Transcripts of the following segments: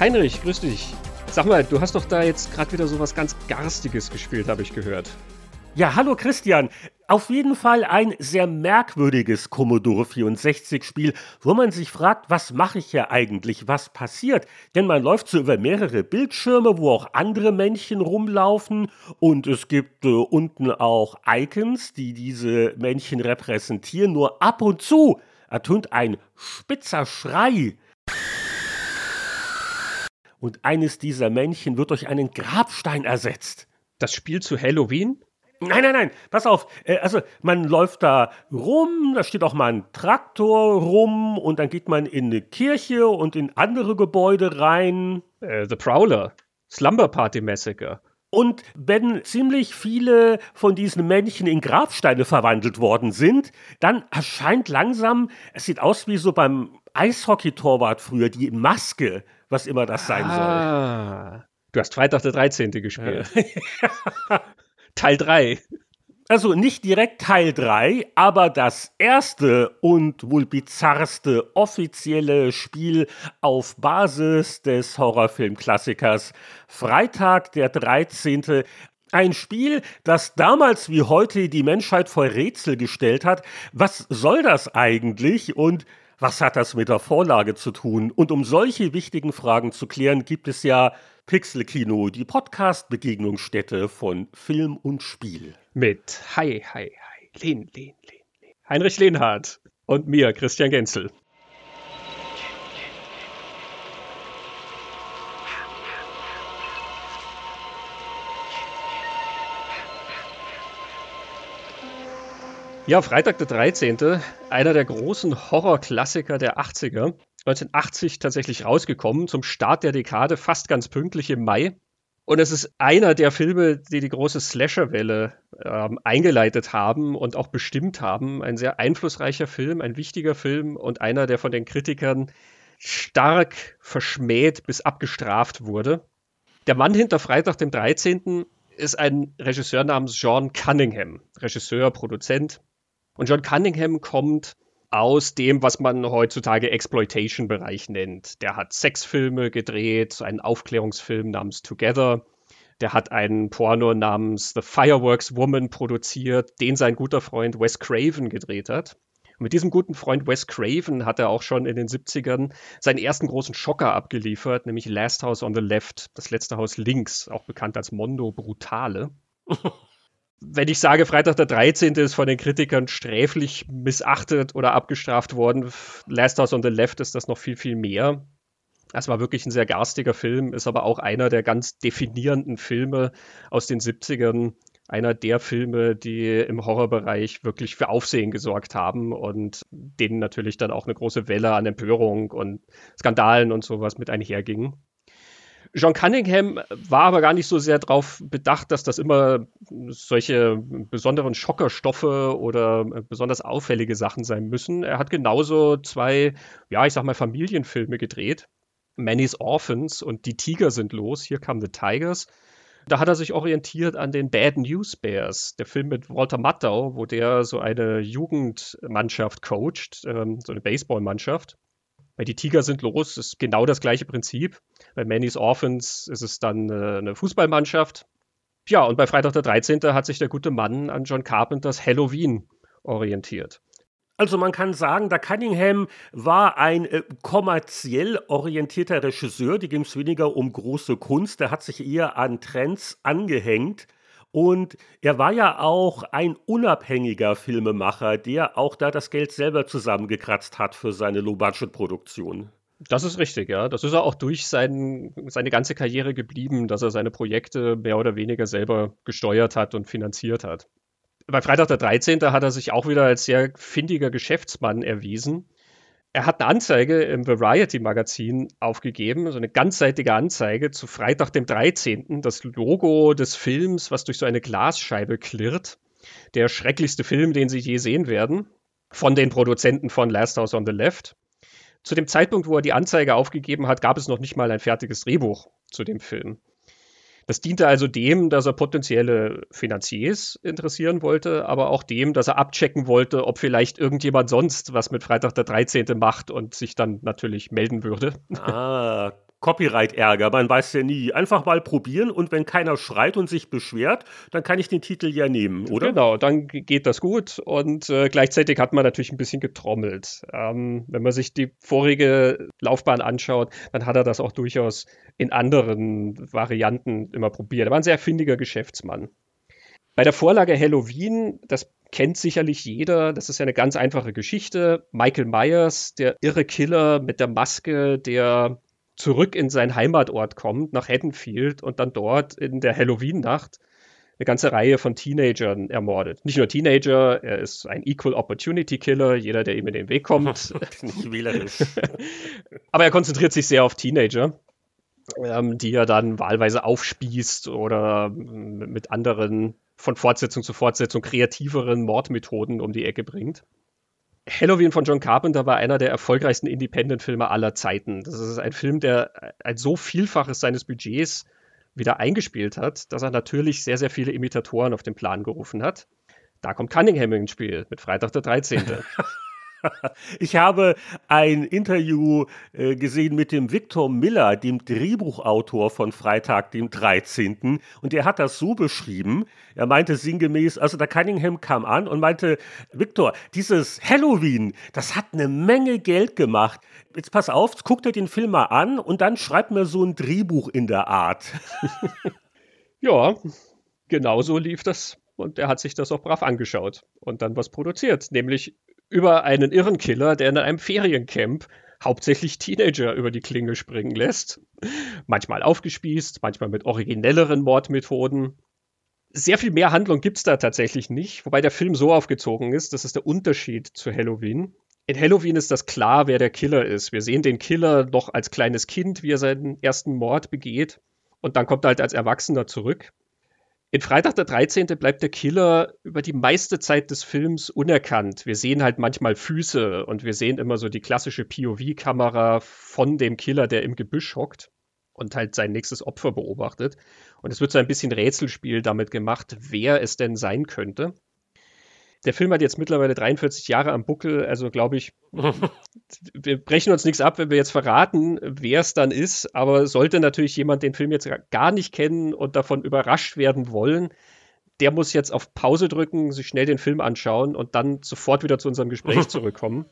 Heinrich, grüß dich. Sag mal, du hast doch da jetzt gerade wieder so was ganz Garstiges gespielt, habe ich gehört. Ja, hallo Christian. Auf jeden Fall ein sehr merkwürdiges Commodore 64 Spiel, wo man sich fragt, was mache ich hier eigentlich, was passiert? Denn man läuft so über mehrere Bildschirme, wo auch andere Männchen rumlaufen und es gibt äh, unten auch Icons, die diese Männchen repräsentieren. Nur ab und zu ertönt ein spitzer Schrei und eines dieser Männchen wird durch einen Grabstein ersetzt. Das Spiel zu Halloween? Nein, nein, nein, pass auf. Äh, also man läuft da rum, da steht auch mal ein Traktor rum und dann geht man in eine Kirche und in andere Gebäude rein. Äh, The Prowler, Slumber Party Massacre. Und wenn ziemlich viele von diesen Männchen in Grabsteine verwandelt worden sind, dann erscheint langsam, es sieht aus wie so beim Eishockey-Torwart früher, die Maske, was immer das sein ah, soll. Du hast Freitag der 13. gespielt. Ja. Teil 3. Also nicht direkt Teil 3, aber das erste und wohl bizarrste offizielle Spiel auf Basis des Horrorfilmklassikers Freitag der 13. Ein Spiel, das damals wie heute die Menschheit vor Rätsel gestellt hat. Was soll das eigentlich? Und was hat das mit der Vorlage zu tun? Und um solche wichtigen Fragen zu klären, gibt es ja Pixelkino, die Podcast-Begegnungsstätte von Film und Spiel. Mit Hi, Hi, Hi, Lehn, Lehn, Lehn. Heinrich Lehnhardt und mir, Christian Genzel. Ja, Freitag der 13., einer der großen Horrorklassiker der 80er. 1980 tatsächlich rausgekommen, zum Start der Dekade, fast ganz pünktlich im Mai. Und es ist einer der Filme, die die große Slasher-Welle ähm, eingeleitet haben und auch bestimmt haben. Ein sehr einflussreicher Film, ein wichtiger Film und einer, der von den Kritikern stark verschmäht bis abgestraft wurde. Der Mann hinter Freitag dem 13. ist ein Regisseur namens John Cunningham. Regisseur, Produzent, und John Cunningham kommt aus dem, was man heutzutage Exploitation-Bereich nennt. Der hat Sexfilme gedreht, einen Aufklärungsfilm namens Together. Der hat einen Porno namens The Fireworks Woman produziert, den sein guter Freund Wes Craven gedreht hat. Und mit diesem guten Freund Wes Craven hat er auch schon in den 70ern seinen ersten großen Schocker abgeliefert, nämlich Last House on the Left, das letzte Haus links, auch bekannt als Mondo Brutale. wenn ich sage, Freitag der 13. ist von den Kritikern sträflich missachtet oder abgestraft worden, Last House on the Left ist das noch viel, viel mehr. Es war wirklich ein sehr garstiger Film, ist aber auch einer der ganz definierenden Filme aus den 70ern. Einer der Filme, die im Horrorbereich wirklich für Aufsehen gesorgt haben und denen natürlich dann auch eine große Welle an Empörung und Skandalen und sowas mit einherging. John Cunningham war aber gar nicht so sehr darauf bedacht, dass das immer solche besonderen Schockerstoffe oder besonders auffällige Sachen sein müssen. Er hat genauso zwei, ja, ich sag mal, Familienfilme gedreht. Manny's Orphans und Die Tiger sind los. Hier kamen The Tigers. Da hat er sich orientiert an den Bad News Bears, der Film mit Walter Matthau, wo der so eine Jugendmannschaft coacht, ähm, so eine Baseballmannschaft. Weil die Tiger sind los, ist genau das gleiche Prinzip. Bei Manny's Orphans ist es dann äh, eine Fußballmannschaft. Ja, und bei Freitag der 13. hat sich der gute Mann an John Carpenters Halloween orientiert. Also man kann sagen, der Cunningham war ein äh, kommerziell orientierter Regisseur, die ging es weniger um große Kunst, der hat sich eher an Trends angehängt und er war ja auch ein unabhängiger Filmemacher, der auch da das Geld selber zusammengekratzt hat für seine Low-Budget-Produktion. Das ist richtig, ja. Das ist er auch durch sein, seine ganze Karriere geblieben, dass er seine Projekte mehr oder weniger selber gesteuert hat und finanziert hat. Bei Freitag der 13. hat er sich auch wieder als sehr findiger Geschäftsmann erwiesen er hat eine Anzeige im Variety-Magazin aufgegeben, so eine ganzseitige Anzeige zu Freitag, dem 13., das Logo des Films, was durch so eine Glasscheibe klirrt. Der schrecklichste Film, den Sie je sehen werden, von den Produzenten von Last House on the Left. Zu dem Zeitpunkt, wo er die Anzeige aufgegeben hat, gab es noch nicht mal ein fertiges Drehbuch zu dem Film. Das diente also dem, dass er potenzielle Finanziers interessieren wollte, aber auch dem, dass er abchecken wollte, ob vielleicht irgendjemand sonst was mit Freitag der 13. macht und sich dann natürlich melden würde. Ah, Copyright-Ärger, man weiß ja nie. Einfach mal probieren und wenn keiner schreit und sich beschwert, dann kann ich den Titel ja nehmen, oder? Genau, dann geht das gut und äh, gleichzeitig hat man natürlich ein bisschen getrommelt. Ähm, wenn man sich die vorige Laufbahn anschaut, dann hat er das auch durchaus in anderen Varianten immer probiert. Er war ein sehr findiger Geschäftsmann. Bei der Vorlage Halloween, das kennt sicherlich jeder, das ist ja eine ganz einfache Geschichte. Michael Myers, der irre Killer mit der Maske, der zurück in seinen Heimatort kommt, nach Haddonfield und dann dort in der Halloween-Nacht eine ganze Reihe von Teenagern ermordet. Nicht nur Teenager, er ist ein Equal Opportunity Killer, jeder, der ihm in den Weg kommt. Nicht wählerisch. Aber er konzentriert sich sehr auf Teenager, ähm, die er dann wahlweise aufspießt oder mit anderen von Fortsetzung zu Fortsetzung kreativeren Mordmethoden um die Ecke bringt. Halloween von John Carpenter war einer der erfolgreichsten Independent-Filme aller Zeiten. Das ist ein Film, der ein so Vielfaches seines Budgets wieder eingespielt hat, dass er natürlich sehr, sehr viele Imitatoren auf den Plan gerufen hat. Da kommt Cunningham ins Spiel mit Freitag der 13. Ich habe ein Interview äh, gesehen mit dem Victor Miller, dem Drehbuchautor von Freitag, dem 13. Und er hat das so beschrieben. Er meinte sinngemäß, also der Cunningham kam an und meinte, Victor, dieses Halloween, das hat eine Menge Geld gemacht. Jetzt pass auf, guck dir den Film mal an und dann schreib mir so ein Drehbuch in der Art. ja, genau so lief das. Und er hat sich das auch brav angeschaut und dann was produziert, nämlich über einen Irrenkiller, der in einem Feriencamp hauptsächlich Teenager über die Klinge springen lässt. Manchmal aufgespießt, manchmal mit originelleren Mordmethoden. Sehr viel mehr Handlung gibt es da tatsächlich nicht, wobei der Film so aufgezogen ist, das ist der Unterschied zu Halloween. In Halloween ist das klar, wer der Killer ist. Wir sehen den Killer noch als kleines Kind, wie er seinen ersten Mord begeht. Und dann kommt er halt als Erwachsener zurück. In Freitag der 13. bleibt der Killer über die meiste Zeit des Films unerkannt. Wir sehen halt manchmal Füße und wir sehen immer so die klassische POV-Kamera von dem Killer, der im Gebüsch hockt und halt sein nächstes Opfer beobachtet. Und es wird so ein bisschen Rätselspiel damit gemacht, wer es denn sein könnte. Der Film hat jetzt mittlerweile 43 Jahre am Buckel, also glaube ich, wir brechen uns nichts ab, wenn wir jetzt verraten, wer es dann ist. Aber sollte natürlich jemand den Film jetzt gar nicht kennen und davon überrascht werden wollen, der muss jetzt auf Pause drücken, sich schnell den Film anschauen und dann sofort wieder zu unserem Gespräch zurückkommen.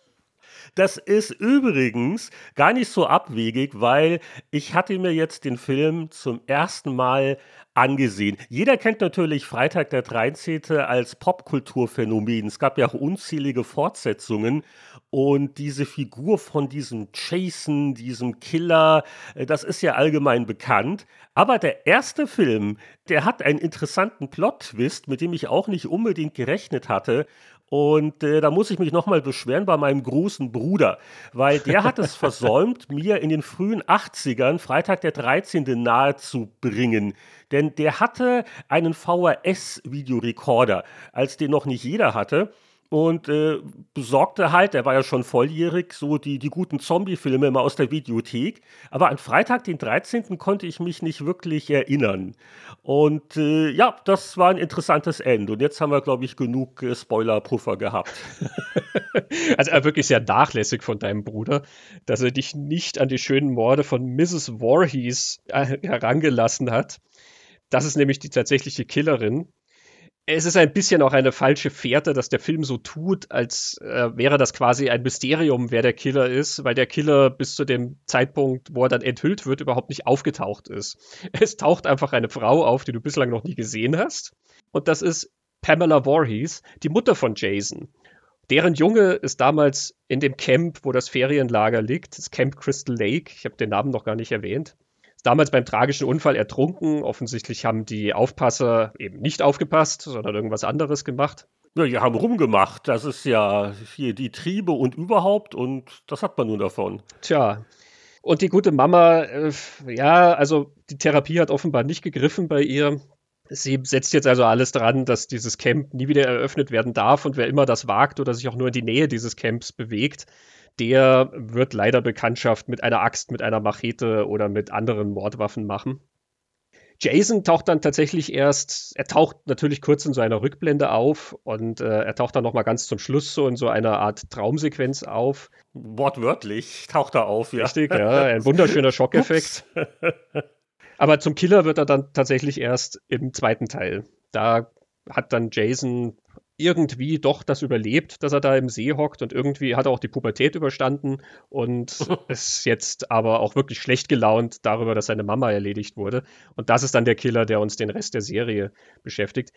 Das ist übrigens gar nicht so abwegig, weil ich hatte mir jetzt den Film zum ersten Mal angesehen. Jeder kennt natürlich Freitag der 13. als Popkulturphänomen. Es gab ja auch unzählige Fortsetzungen und diese Figur von diesem Jason, diesem Killer, äh, das ist ja allgemein bekannt. Aber der erste Film, der hat einen interessanten Plot-Twist, mit dem ich auch nicht unbedingt gerechnet hatte. Und äh, da muss ich mich nochmal beschweren bei meinem großen Bruder, weil der hat es versäumt, mir in den frühen 80ern Freitag der 13. nahezubringen. Denn der hatte einen VHS-Videorekorder, als den noch nicht jeder hatte und äh, besorgte halt, er war ja schon volljährig, so die, die guten Zombie-Filme immer aus der Videothek. Aber an Freitag, den 13. konnte ich mich nicht wirklich erinnern. Und äh, ja, das war ein interessantes Ende. Und jetzt haben wir, glaube ich, genug äh, Spoiler-Puffer gehabt. also er wirklich sehr nachlässig von deinem Bruder, dass er dich nicht an die schönen Morde von Mrs. Voorhees äh, herangelassen hat. Das ist nämlich die tatsächliche Killerin es ist ein bisschen auch eine falsche Fährte, dass der Film so tut, als äh, wäre das quasi ein Mysterium, wer der Killer ist, weil der Killer bis zu dem Zeitpunkt, wo er dann enthüllt wird, überhaupt nicht aufgetaucht ist. Es taucht einfach eine Frau auf, die du bislang noch nie gesehen hast. Und das ist Pamela Voorhees, die Mutter von Jason. Deren Junge ist damals in dem Camp, wo das Ferienlager liegt, das Camp Crystal Lake. Ich habe den Namen noch gar nicht erwähnt damals beim tragischen Unfall ertrunken. Offensichtlich haben die Aufpasser eben nicht aufgepasst, sondern irgendwas anderes gemacht. Ja, die haben rumgemacht. Das ist ja hier die Triebe und überhaupt und das hat man nun davon. Tja. Und die gute Mama, äh, ja, also die Therapie hat offenbar nicht gegriffen bei ihr. Sie setzt jetzt also alles dran, dass dieses Camp nie wieder eröffnet werden darf und wer immer das wagt oder sich auch nur in die Nähe dieses Camps bewegt, der wird leider Bekanntschaft mit einer Axt, mit einer Machete oder mit anderen Mordwaffen machen. Jason taucht dann tatsächlich erst, er taucht natürlich kurz in so einer Rückblende auf und äh, er taucht dann nochmal ganz zum Schluss so in so einer Art Traumsequenz auf. Wortwörtlich taucht er auf, ja. Richtig, ja, ein wunderschöner Schockeffekt. Aber zum Killer wird er dann tatsächlich erst im zweiten Teil. Da hat dann Jason irgendwie doch das überlebt, dass er da im See hockt und irgendwie hat er auch die Pubertät überstanden und ist jetzt aber auch wirklich schlecht gelaunt darüber, dass seine Mama erledigt wurde. Und das ist dann der Killer, der uns den Rest der Serie beschäftigt.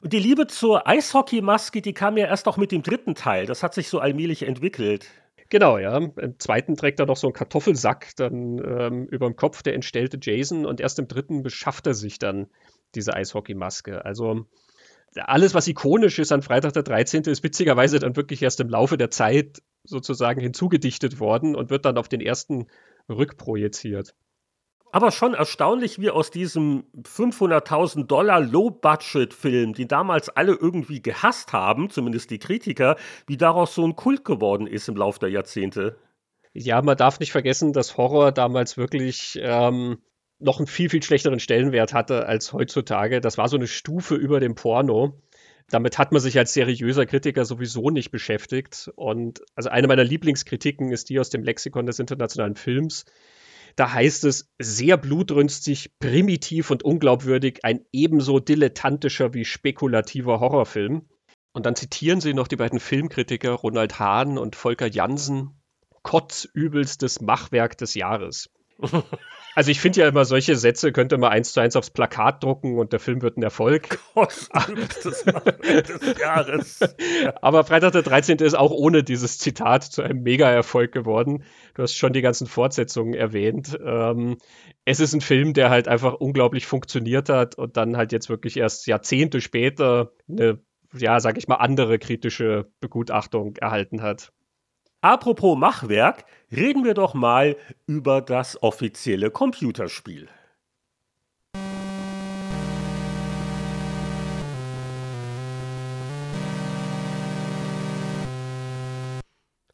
Und die Liebe zur Eishockeymaske, die kam ja erst auch mit dem dritten Teil. Das hat sich so allmählich entwickelt. Genau, ja. Im zweiten trägt er noch so einen Kartoffelsack dann ähm, über dem Kopf, der entstellte Jason. Und erst im dritten beschafft er sich dann diese Eishockeymaske. Also alles, was ikonisch ist an Freitag der 13., ist witzigerweise dann wirklich erst im Laufe der Zeit sozusagen hinzugedichtet worden und wird dann auf den ersten rückprojiziert. Aber schon erstaunlich, wie aus diesem 500.000 Dollar Low-Budget-Film, die damals alle irgendwie gehasst haben, zumindest die Kritiker, wie daraus so ein Kult geworden ist im Laufe der Jahrzehnte. Ja, man darf nicht vergessen, dass Horror damals wirklich ähm, noch einen viel, viel schlechteren Stellenwert hatte als heutzutage. Das war so eine Stufe über dem Porno. Damit hat man sich als seriöser Kritiker sowieso nicht beschäftigt. Und also eine meiner Lieblingskritiken ist die aus dem Lexikon des internationalen Films. Da heißt es sehr blutrünstig, primitiv und unglaubwürdig, ein ebenso dilettantischer wie spekulativer Horrorfilm. Und dann zitieren sie noch die beiden Filmkritiker Ronald Hahn und Volker Jansen. Kotzübelstes Machwerk des Jahres. Also ich finde ja immer, solche Sätze könnte man eins zu eins aufs Plakat drucken und der Film wird ein Erfolg. Kostenlostes des Jahres. Aber Freitag der 13. ist auch ohne dieses Zitat zu einem Mega-Erfolg geworden. Du hast schon die ganzen Fortsetzungen erwähnt. Ähm, es ist ein Film, der halt einfach unglaublich funktioniert hat und dann halt jetzt wirklich erst Jahrzehnte später eine, ja, sag ich mal, andere kritische Begutachtung erhalten hat. Apropos Machwerk, reden wir doch mal über das offizielle Computerspiel.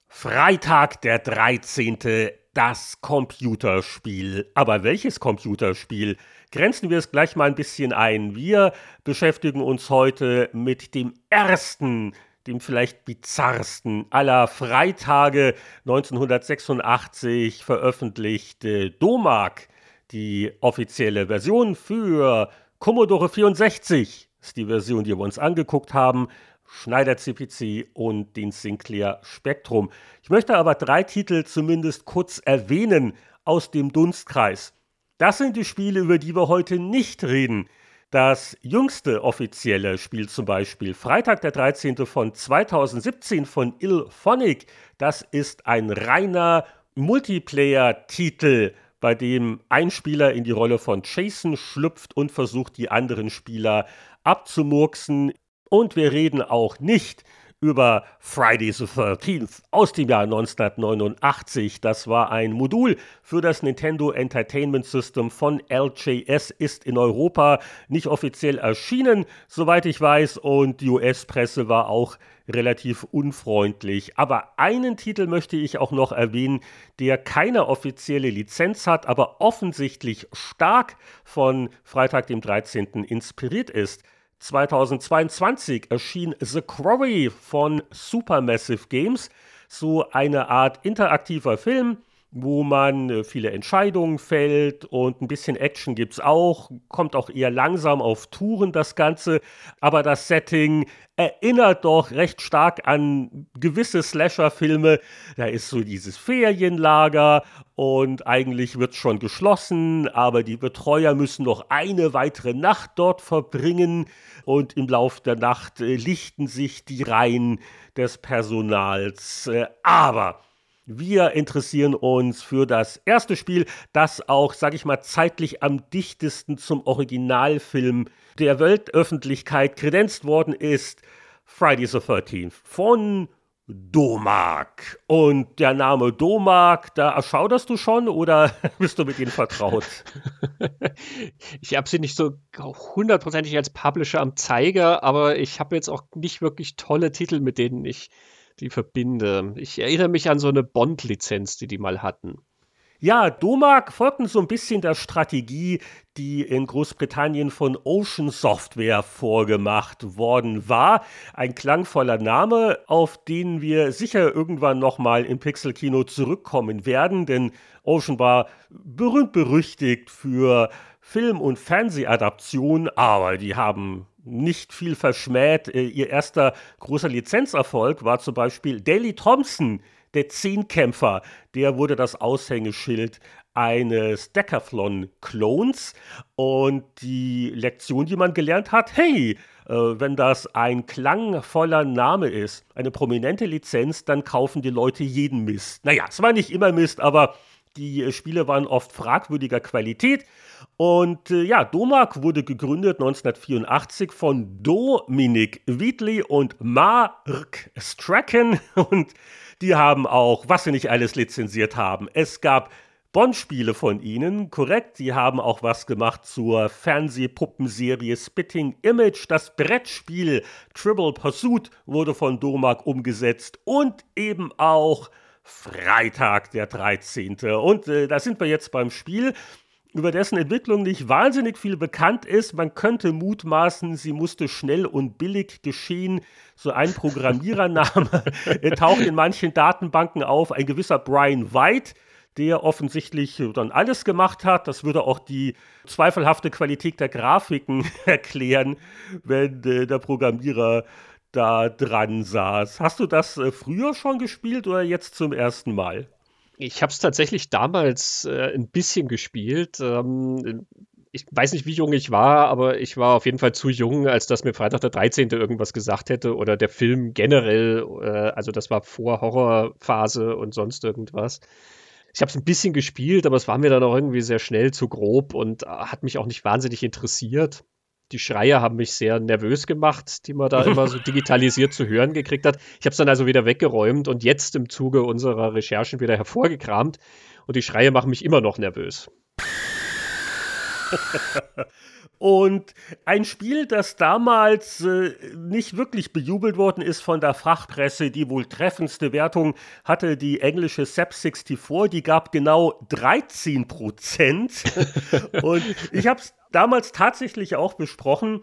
Freitag der 13. Das Computerspiel. Aber welches Computerspiel? Grenzen wir es gleich mal ein bisschen ein. Wir beschäftigen uns heute mit dem ersten dem vielleicht bizarrsten aller Freitage 1986 veröffentlichte DOMAG, die offizielle Version für Commodore 64, ist die Version, die wir uns angeguckt haben, Schneider CPC und den Sinclair Spectrum. Ich möchte aber drei Titel zumindest kurz erwähnen aus dem Dunstkreis. Das sind die Spiele, über die wir heute nicht reden. Das jüngste offizielle Spiel zum Beispiel, Freitag der 13. von 2017 von Ilphonic, das ist ein reiner Multiplayer-Titel, bei dem ein Spieler in die Rolle von Jason schlüpft und versucht, die anderen Spieler abzumurksen. Und wir reden auch nicht über Friday the 13th aus dem Jahr 1989. Das war ein Modul für das Nintendo Entertainment System von LJS, ist in Europa nicht offiziell erschienen, soweit ich weiß, und die US-Presse war auch relativ unfreundlich. Aber einen Titel möchte ich auch noch erwähnen, der keine offizielle Lizenz hat, aber offensichtlich stark von Freitag dem 13. inspiriert ist. 2022 erschien The Quarry von Supermassive Games, so eine Art interaktiver Film, wo man äh, viele Entscheidungen fällt und ein bisschen Action gibt es auch, kommt auch eher langsam auf Touren das Ganze, aber das Setting erinnert doch recht stark an gewisse Slasher-Filme. Da ist so dieses Ferienlager und eigentlich wird schon geschlossen, aber die Betreuer müssen noch eine weitere Nacht dort verbringen und im Laufe der Nacht äh, lichten sich die Reihen des Personals. Äh, aber wir interessieren uns für das erste Spiel, das auch, sag ich mal, zeitlich am dichtesten zum Originalfilm der Weltöffentlichkeit kredenzt worden ist. Friday the 13th von Domag. Und der Name Domag, da erschauderst du schon oder bist du mit ihnen vertraut? ich habe sie nicht so hundertprozentig als Publisher am Zeiger, aber ich habe jetzt auch nicht wirklich tolle Titel, mit denen ich die verbinde. Ich erinnere mich an so eine Bond-Lizenz, die die mal hatten. Ja, Domag folgten so ein bisschen der Strategie, die in Großbritannien von Ocean Software vorgemacht worden war. Ein klangvoller Name, auf den wir sicher irgendwann nochmal im Pixel-Kino zurückkommen werden, denn Ocean war berühmt berüchtigt für Film- und Fernsehadaptionen, aber die haben nicht viel verschmäht. Äh, ihr erster großer Lizenzerfolg war zum Beispiel Daley Thompson, der Zehnkämpfer, der wurde das Aushängeschild eines Decathlon-Clones. Und die Lektion, die man gelernt hat, hey, äh, wenn das ein klangvoller Name ist, eine prominente Lizenz, dann kaufen die Leute jeden Mist. Naja, es war nicht immer Mist, aber die Spiele waren oft fragwürdiger Qualität. Und äh, ja, Domark wurde gegründet 1984 von Dominic Wheatley und Mark Strachan. Und die haben auch, was sie nicht alles lizenziert haben. Es gab Bond-Spiele von ihnen, korrekt. Sie haben auch was gemacht zur Fernsehpuppenserie Spitting Image. Das Brettspiel Triple Pursuit wurde von Domark umgesetzt und eben auch Freitag, der 13. Und äh, da sind wir jetzt beim Spiel über dessen Entwicklung nicht wahnsinnig viel bekannt ist. Man könnte mutmaßen, sie musste schnell und billig geschehen. So ein Programmierername taucht in manchen Datenbanken auf, ein gewisser Brian White, der offensichtlich dann alles gemacht hat. Das würde auch die zweifelhafte Qualität der Grafiken erklären, wenn äh, der Programmierer da dran saß. Hast du das äh, früher schon gespielt oder jetzt zum ersten Mal? Ich habe es tatsächlich damals äh, ein bisschen gespielt. Ähm, ich weiß nicht, wie jung ich war, aber ich war auf jeden Fall zu jung, als dass mir Freitag der 13. irgendwas gesagt hätte oder der Film generell. Äh, also das war vor Horrorphase und sonst irgendwas. Ich habe es ein bisschen gespielt, aber es war mir dann auch irgendwie sehr schnell zu grob und äh, hat mich auch nicht wahnsinnig interessiert die Schreie haben mich sehr nervös gemacht, die man da immer so digitalisiert zu hören gekriegt hat. Ich habe es dann also wieder weggeräumt und jetzt im Zuge unserer Recherchen wieder hervorgekramt. Und die Schreie machen mich immer noch nervös. Und ein Spiel, das damals äh, nicht wirklich bejubelt worden ist von der Fachpresse, die wohl treffendste Wertung hatte die englische SEP64, die gab genau 13 Prozent. Und ich habe es damals tatsächlich auch besprochen.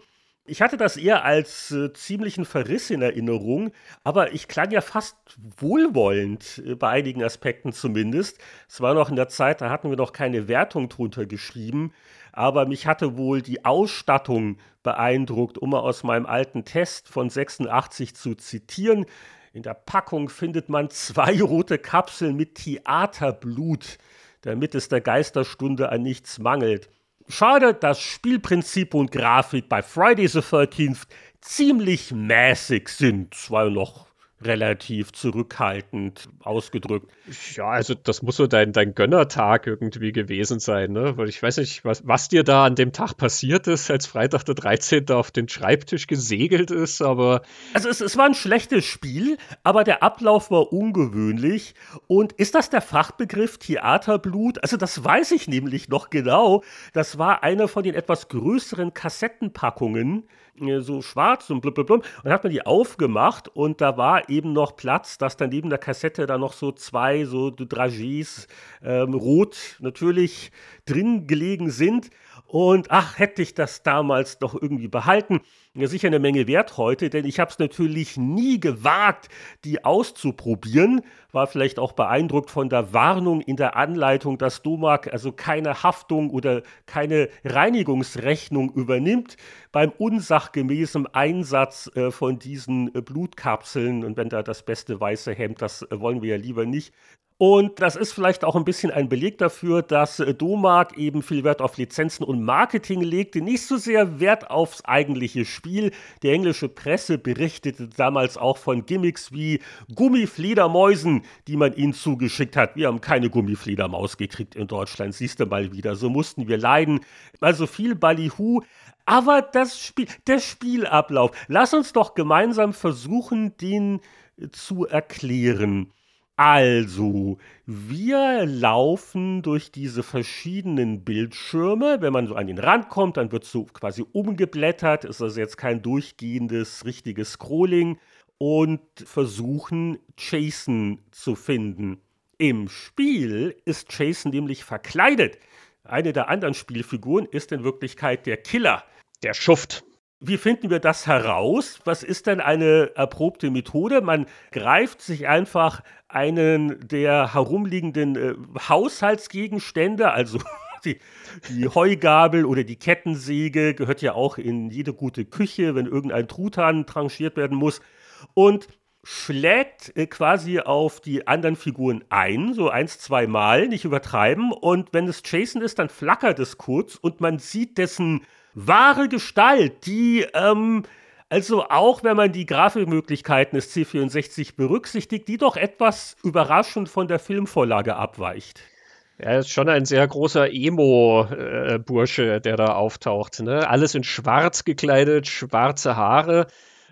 Ich hatte das eher als äh, ziemlichen Verriss in Erinnerung, aber ich klang ja fast wohlwollend, äh, bei einigen Aspekten zumindest. Es war noch in der Zeit, da hatten wir noch keine Wertung drunter geschrieben, aber mich hatte wohl die Ausstattung beeindruckt, um mal aus meinem alten Test von 86 zu zitieren. In der Packung findet man zwei rote Kapseln mit Theaterblut, damit es der Geisterstunde an nichts mangelt. Schade, dass Spielprinzip und Grafik bei Friday the 13th ziemlich mäßig sind, zwar noch relativ zurückhaltend ausgedrückt. Ja, also das muss so dein, dein Gönnertag irgendwie gewesen sein, ne? Weil ich weiß nicht, was, was dir da an dem Tag passiert ist, als Freitag der 13. auf den Schreibtisch gesegelt ist, aber. Also es, es war ein schlechtes Spiel, aber der Ablauf war ungewöhnlich. Und ist das der Fachbegriff Theaterblut? Also das weiß ich nämlich noch genau. Das war eine von den etwas größeren Kassettenpackungen, so schwarz und blub, blub, blub. Und hat man die aufgemacht und da war eben noch Platz, dass dann neben der Kassette da noch so zwei so Dragés ähm, rot natürlich drin gelegen sind. Und ach, hätte ich das damals doch irgendwie behalten. Ja, sicher eine Menge wert heute, denn ich habe es natürlich nie gewagt, die auszuprobieren. War vielleicht auch beeindruckt von der Warnung in der Anleitung, dass Domag also keine Haftung oder keine Reinigungsrechnung übernimmt beim unsachgemäßen Einsatz äh, von diesen äh, Blutkapseln. Und wenn da das beste weiße Hemd, das äh, wollen wir ja lieber nicht. Und das ist vielleicht auch ein bisschen ein Beleg dafür, dass äh, Domag eben viel Wert auf Lizenzen und Marketing legte, nicht so sehr Wert aufs eigentliche Spiel. Die englische Presse berichtete damals auch von Gimmicks wie Gummifledermäusen, die man ihnen zugeschickt hat. Wir haben keine Gummifledermaus gekriegt in Deutschland, siehst du mal wieder. So mussten wir leiden. Also viel Ballyhoo. Aber das Spiel, der Spielablauf, lass uns doch gemeinsam versuchen, den zu erklären. Also, wir laufen durch diese verschiedenen Bildschirme. Wenn man so an den Rand kommt, dann wird so quasi umgeblättert. Ist also jetzt kein durchgehendes, richtiges Scrolling. Und versuchen, Jason zu finden. Im Spiel ist Jason nämlich verkleidet. Eine der anderen Spielfiguren ist in Wirklichkeit der Killer. Der Schuft. Wie finden wir das heraus? Was ist denn eine erprobte Methode? Man greift sich einfach einen der herumliegenden äh, Haushaltsgegenstände, also die, die, Heugabel oder die Kettensäge gehört ja auch in jede gute Küche, wenn irgendein Truthahn tranchiert werden muss. Und schlägt äh, quasi auf die anderen Figuren ein, so eins, zwei Mal, nicht übertreiben. Und wenn es Jason ist, dann flackert es kurz und man sieht dessen wahre Gestalt, die, ähm, also auch wenn man die Grafikmöglichkeiten des C64 berücksichtigt, die doch etwas überraschend von der Filmvorlage abweicht. Er ist schon ein sehr großer Emo-Bursche, der da auftaucht. Ne? Alles in schwarz gekleidet, schwarze Haare.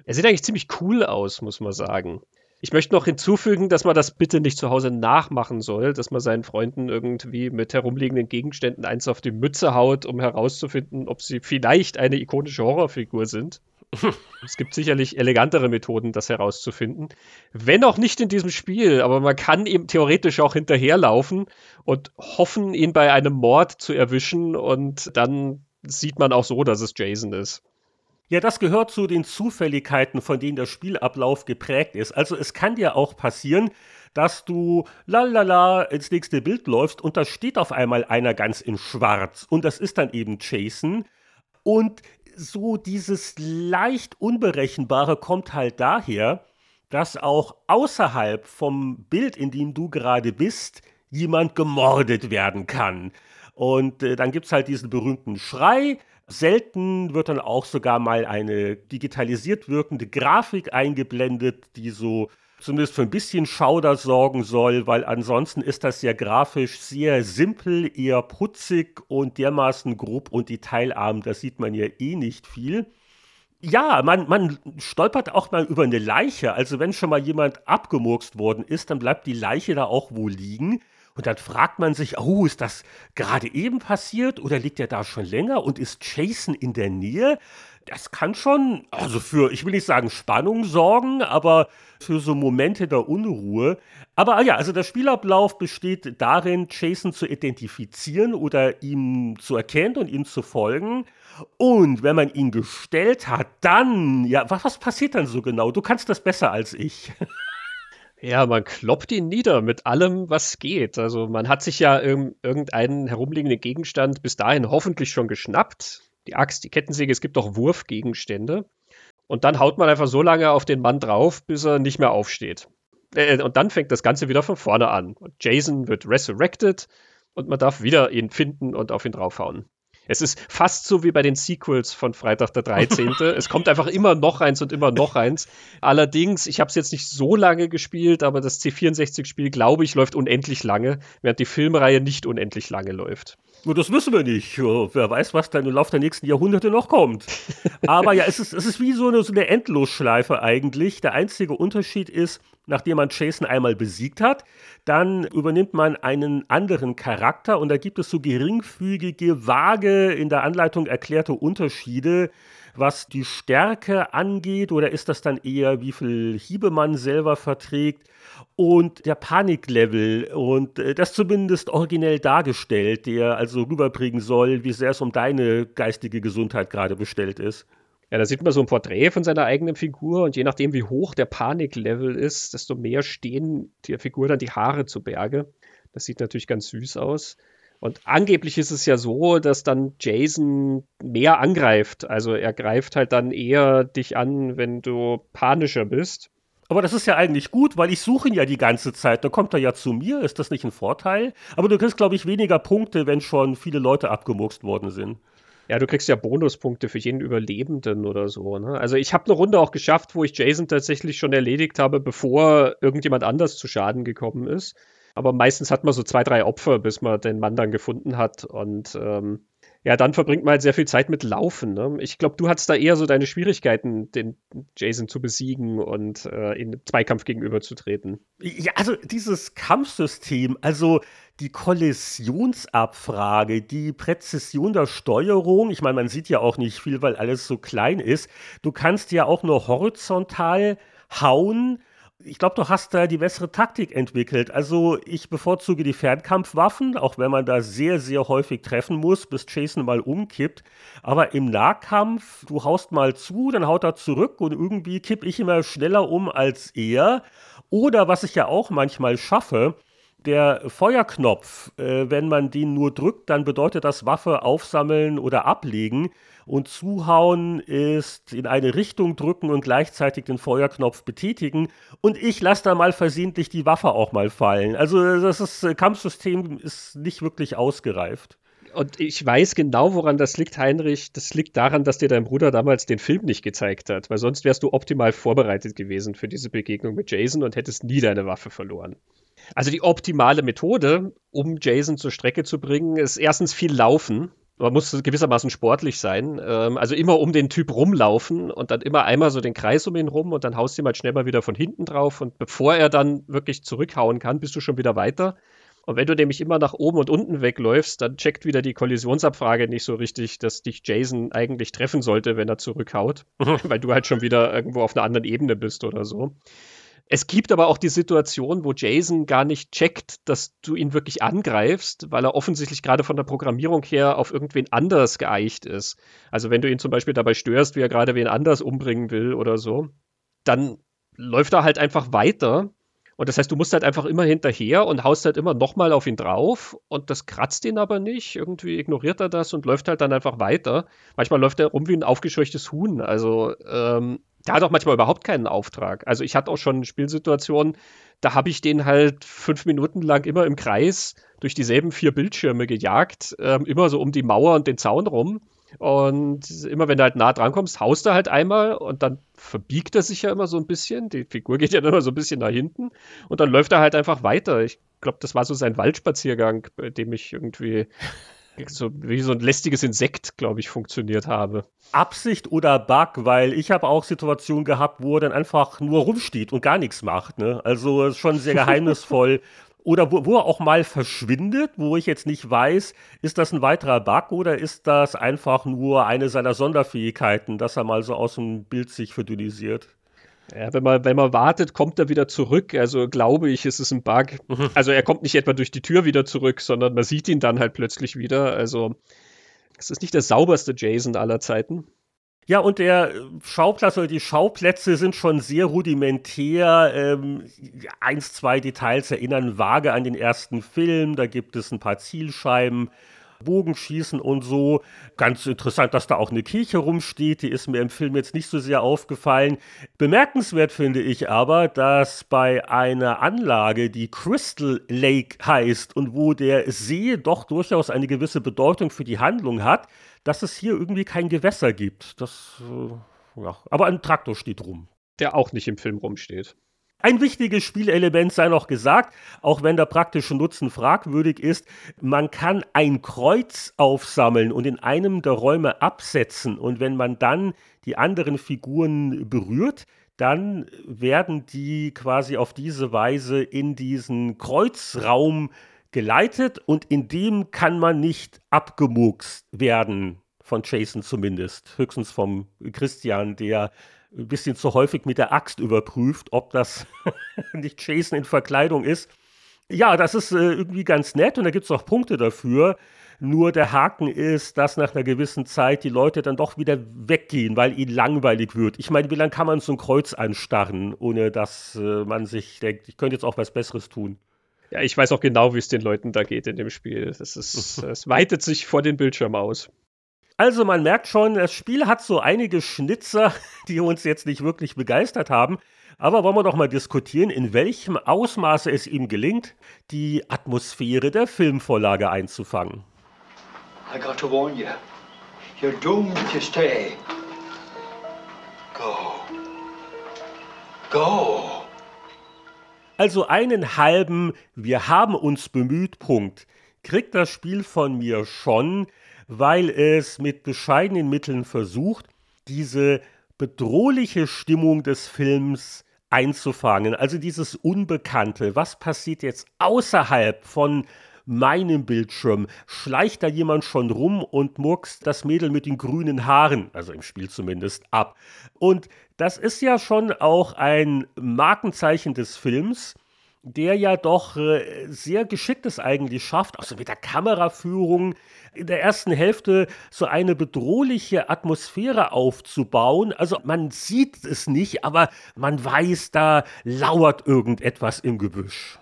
Er sieht eigentlich ziemlich cool aus, muss man sagen. Ich möchte noch hinzufügen, dass man das bitte nicht zu Hause nachmachen soll, dass man seinen Freunden irgendwie mit herumliegenden Gegenständen eins auf die Mütze haut, um herauszufinden, ob sie vielleicht eine ikonische Horrorfigur sind. es gibt sicherlich elegantere Methoden, das herauszufinden. Wenn auch nicht in diesem Spiel, aber man kann ihm theoretisch auch hinterherlaufen und hoffen, ihn bei einem Mord zu erwischen und dann sieht man auch so, dass es Jason ist. Ja, das gehört zu den Zufälligkeiten, von denen der Spielablauf geprägt ist. Also es kann dir auch passieren, dass du lalala ins nächste Bild läufst und da steht auf einmal einer ganz in Schwarz und das ist dann eben Jason. Und so dieses leicht Unberechenbare kommt halt daher, dass auch außerhalb vom Bild, in dem du gerade bist, jemand gemordet werden kann. Und äh, dann gibt es halt diesen berühmten Schrei, Selten wird dann auch sogar mal eine digitalisiert wirkende Grafik eingeblendet, die so zumindest für ein bisschen Schauder sorgen soll, weil ansonsten ist das ja grafisch sehr simpel, eher putzig und dermaßen grob und detailarm, da sieht man ja eh nicht viel. Ja, man, man stolpert auch mal über eine Leiche. Also wenn schon mal jemand abgemurkst worden ist, dann bleibt die Leiche da auch wohl liegen. Und dann fragt man sich, oh, ist das gerade eben passiert oder liegt er da schon länger und ist Jason in der Nähe? Das kann schon, also für, ich will nicht sagen Spannung sorgen, aber für so Momente der Unruhe. Aber ja, also der Spielablauf besteht darin, Jason zu identifizieren oder ihm zu erkennen und ihm zu folgen. Und wenn man ihn gestellt hat, dann, ja, was, was passiert dann so genau? Du kannst das besser als ich. Ja, man kloppt ihn nieder mit allem, was geht. Also man hat sich ja irgendeinen herumliegenden Gegenstand bis dahin hoffentlich schon geschnappt. Die Axt, die Kettensäge, es gibt auch Wurfgegenstände. Und dann haut man einfach so lange auf den Mann drauf, bis er nicht mehr aufsteht. Äh, und dann fängt das Ganze wieder von vorne an. Jason wird resurrected und man darf wieder ihn finden und auf ihn draufhauen. Es ist fast so wie bei den Sequels von Freitag der 13. es kommt einfach immer noch eins und immer noch eins. Allerdings, ich habe es jetzt nicht so lange gespielt, aber das C64-Spiel, glaube ich, läuft unendlich lange, während die Filmreihe nicht unendlich lange läuft. Nur das wissen wir nicht. Wer weiß, was dann im Laufe der nächsten Jahrhunderte noch kommt. Aber ja, es ist, es ist wie so eine, so eine Endlosschleife eigentlich. Der einzige Unterschied ist, nachdem man Jason einmal besiegt hat, dann übernimmt man einen anderen Charakter und da gibt es so geringfügige, vage, in der Anleitung erklärte Unterschiede, was die Stärke angeht oder ist das dann eher, wie viel Hiebe man selber verträgt? und der Paniklevel und äh, das zumindest originell dargestellt, der also rüberbringen soll, wie sehr es um deine geistige Gesundheit gerade bestellt ist. Ja, da sieht man so ein Porträt von seiner eigenen Figur und je nachdem, wie hoch der Paniklevel ist, desto mehr stehen der Figur dann die Haare zu Berge. Das sieht natürlich ganz süß aus. Und angeblich ist es ja so, dass dann Jason mehr angreift. Also er greift halt dann eher dich an, wenn du panischer bist. Aber das ist ja eigentlich gut, weil ich suche ihn ja die ganze Zeit. Da kommt er ja zu mir. Ist das nicht ein Vorteil? Aber du kriegst, glaube ich, weniger Punkte, wenn schon viele Leute abgemurkst worden sind. Ja, du kriegst ja Bonuspunkte für jeden Überlebenden oder so. Ne? Also ich habe eine Runde auch geschafft, wo ich Jason tatsächlich schon erledigt habe, bevor irgendjemand anders zu Schaden gekommen ist. Aber meistens hat man so zwei, drei Opfer, bis man den Mann dann gefunden hat. Und ähm, ja, dann verbringt man halt sehr viel Zeit mit Laufen. Ne? Ich glaube, du hattest da eher so deine Schwierigkeiten, den Jason zu besiegen und äh, in Zweikampf gegenüberzutreten. Ja, also dieses Kampfsystem, also die Kollisionsabfrage, die Präzision der Steuerung, ich meine, man sieht ja auch nicht viel, weil alles so klein ist. Du kannst ja auch nur horizontal hauen ich glaube, du hast da die bessere Taktik entwickelt. Also ich bevorzuge die Fernkampfwaffen, auch wenn man da sehr, sehr häufig treffen muss, bis Jason mal umkippt. Aber im Nahkampf, du haust mal zu, dann haut er zurück und irgendwie kipp ich immer schneller um als er. Oder was ich ja auch manchmal schaffe, der Feuerknopf, äh, wenn man den nur drückt, dann bedeutet das Waffe aufsammeln oder ablegen. Und zuhauen ist in eine Richtung drücken und gleichzeitig den Feuerknopf betätigen. Und ich lasse da mal versehentlich die Waffe auch mal fallen. Also das ist, äh, Kampfsystem ist nicht wirklich ausgereift. Und ich weiß genau, woran das liegt, Heinrich. Das liegt daran, dass dir dein Bruder damals den Film nicht gezeigt hat, weil sonst wärst du optimal vorbereitet gewesen für diese Begegnung mit Jason und hättest nie deine Waffe verloren. Also die optimale Methode, um Jason zur Strecke zu bringen, ist erstens viel Laufen man muss gewissermaßen sportlich sein. Ähm, also immer um den Typ rumlaufen und dann immer einmal so den Kreis um ihn rum und dann haust du ihm halt schnell mal wieder von hinten drauf. Und bevor er dann wirklich zurückhauen kann, bist du schon wieder weiter. Und wenn du nämlich immer nach oben und unten wegläufst, dann checkt wieder die Kollisionsabfrage nicht so richtig, dass dich Jason eigentlich treffen sollte, wenn er zurückhaut, weil du halt schon wieder irgendwo auf einer anderen Ebene bist oder so. Es gibt aber auch die Situation, wo Jason gar nicht checkt, dass du ihn wirklich angreifst, weil er offensichtlich gerade von der Programmierung her auf irgendwen anders geeicht ist. Also wenn du ihn zum Beispiel dabei störst, wie er gerade wen anders umbringen will oder so, dann läuft er halt einfach weiter. Und das heißt, du musst halt einfach immer hinterher und haust halt immer nochmal auf ihn drauf und das kratzt ihn aber nicht. Irgendwie ignoriert er das und läuft halt dann einfach weiter. Manchmal läuft er rum wie ein aufgescheuchtes Huhn. Also ähm, der hat auch manchmal überhaupt keinen Auftrag. Also ich hatte auch schon Spielsituationen, da habe ich den halt fünf Minuten lang immer im Kreis durch dieselben vier Bildschirme gejagt, ähm, immer so um die Mauer und den Zaun rum. Und immer wenn du halt nah dran kommst, haust er halt einmal und dann verbiegt er sich ja immer so ein bisschen. Die Figur geht ja immer so ein bisschen nach hinten und dann läuft er halt einfach weiter. Ich glaube, das war so sein Waldspaziergang, bei dem ich irgendwie so wie so ein lästiges Insekt, glaube ich, funktioniert habe. Absicht oder Bug, weil ich habe auch Situationen gehabt, wo er dann einfach nur rumsteht und gar nichts macht. Ne? Also schon sehr geheimnisvoll. oder wo, wo, er auch mal verschwindet, wo ich jetzt nicht weiß, ist das ein weiterer Bug oder ist das einfach nur eine seiner Sonderfähigkeiten, dass er mal so aus dem Bild sich verdünnisiert? Ja, wenn man, wenn man wartet, kommt er wieder zurück. Also glaube ich, ist es ein Bug. Mhm. Also er kommt nicht etwa durch die Tür wieder zurück, sondern man sieht ihn dann halt plötzlich wieder. Also es ist nicht der sauberste Jason aller Zeiten. Ja, und der Schauplatz oder die Schauplätze sind schon sehr rudimentär. Ähm, eins, zwei Details erinnern vage an den ersten Film. Da gibt es ein paar Zielscheiben. Bogenschießen und so. Ganz interessant, dass da auch eine Kirche rumsteht, die ist mir im Film jetzt nicht so sehr aufgefallen. Bemerkenswert finde ich aber, dass bei einer Anlage, die Crystal Lake heißt und wo der See doch durchaus eine gewisse Bedeutung für die Handlung hat, dass es hier irgendwie kein Gewässer gibt. Das, äh, ja. Aber ein Traktor steht rum. Der auch nicht im Film rumsteht. Ein wichtiges Spielelement sei noch gesagt, auch wenn der praktische Nutzen fragwürdig ist, man kann ein Kreuz aufsammeln und in einem der Räume absetzen. Und wenn man dann die anderen Figuren berührt, dann werden die quasi auf diese Weise in diesen Kreuzraum geleitet und in dem kann man nicht abgemurkst werden, von Jason zumindest, höchstens vom Christian, der ein bisschen zu häufig mit der Axt überprüft, ob das nicht Jason in Verkleidung ist. Ja, das ist äh, irgendwie ganz nett und da gibt es auch Punkte dafür. Nur der Haken ist, dass nach einer gewissen Zeit die Leute dann doch wieder weggehen, weil ihnen langweilig wird. Ich meine, wie lange kann man so ein Kreuz anstarren, ohne dass äh, man sich denkt, ich könnte jetzt auch was Besseres tun? Ja, ich weiß auch genau, wie es den Leuten da geht in dem Spiel. Das ist, es weitet sich vor den Bildschirm aus. Also man merkt schon, das Spiel hat so einige Schnitzer, die uns jetzt nicht wirklich begeistert haben. Aber wollen wir doch mal diskutieren, in welchem Ausmaße es ihm gelingt, die Atmosphäre der Filmvorlage einzufangen. I got to warn you. You're doomed to stay. Go. Go. Also einen halben Wir haben uns bemüht Punkt kriegt das Spiel von mir schon, weil es mit bescheidenen Mitteln versucht, diese bedrohliche Stimmung des Films einzufangen. Also dieses Unbekannte, was passiert jetzt außerhalb von meinem Bildschirm schleicht da jemand schon rum und murkst das Mädel mit den grünen Haaren, also im Spiel zumindest, ab. Und das ist ja schon auch ein Markenzeichen des Films der ja doch äh, sehr geschicktes eigentlich schafft, also mit der Kameraführung in der ersten Hälfte so eine bedrohliche Atmosphäre aufzubauen. Also man sieht es nicht, aber man weiß, da lauert irgendetwas im Gebüsch.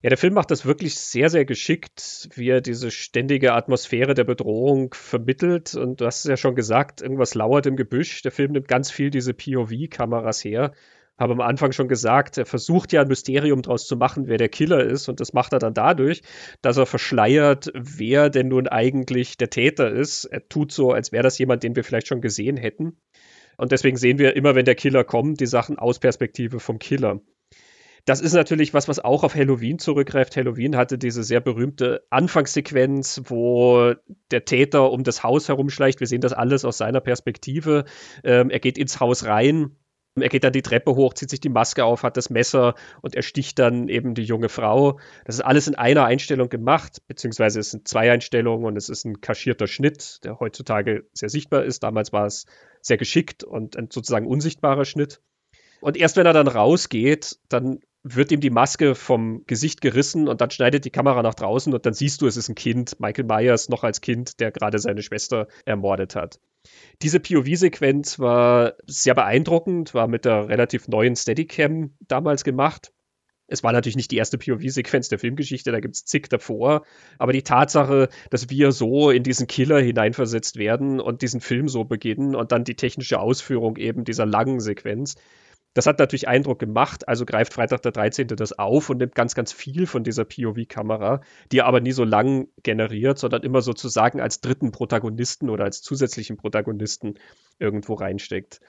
Ja, der Film macht das wirklich sehr, sehr geschickt, wie er diese ständige Atmosphäre der Bedrohung vermittelt. Und du hast es ja schon gesagt, irgendwas lauert im Gebüsch. Der Film nimmt ganz viel diese POV-Kameras her habe am Anfang schon gesagt, er versucht ja ein Mysterium daraus zu machen, wer der Killer ist. Und das macht er dann dadurch, dass er verschleiert, wer denn nun eigentlich der Täter ist. Er tut so, als wäre das jemand, den wir vielleicht schon gesehen hätten. Und deswegen sehen wir immer, wenn der Killer kommt, die Sachen aus Perspektive vom Killer. Das ist natürlich was, was auch auf Halloween zurückgreift. Halloween hatte diese sehr berühmte Anfangssequenz, wo der Täter um das Haus herumschleicht. Wir sehen das alles aus seiner Perspektive. Ähm, er geht ins Haus rein er geht dann die Treppe hoch, zieht sich die Maske auf, hat das Messer und ersticht dann eben die junge Frau. Das ist alles in einer Einstellung gemacht, beziehungsweise es sind zwei Einstellungen und es ist ein kaschierter Schnitt, der heutzutage sehr sichtbar ist. Damals war es sehr geschickt und ein sozusagen unsichtbarer Schnitt. Und erst wenn er dann rausgeht, dann wird ihm die Maske vom Gesicht gerissen und dann schneidet die Kamera nach draußen und dann siehst du, es ist ein Kind, Michael Myers noch als Kind, der gerade seine Schwester ermordet hat. Diese POV-Sequenz war sehr beeindruckend, war mit der relativ neuen Steadicam damals gemacht. Es war natürlich nicht die erste POV-Sequenz der Filmgeschichte, da gibt es zig davor. Aber die Tatsache, dass wir so in diesen Killer hineinversetzt werden und diesen Film so beginnen und dann die technische Ausführung eben dieser langen Sequenz, das hat natürlich Eindruck gemacht, also greift Freitag der 13. das auf und nimmt ganz, ganz viel von dieser POV-Kamera, die er aber nie so lang generiert, sondern immer sozusagen als dritten Protagonisten oder als zusätzlichen Protagonisten irgendwo reinsteckt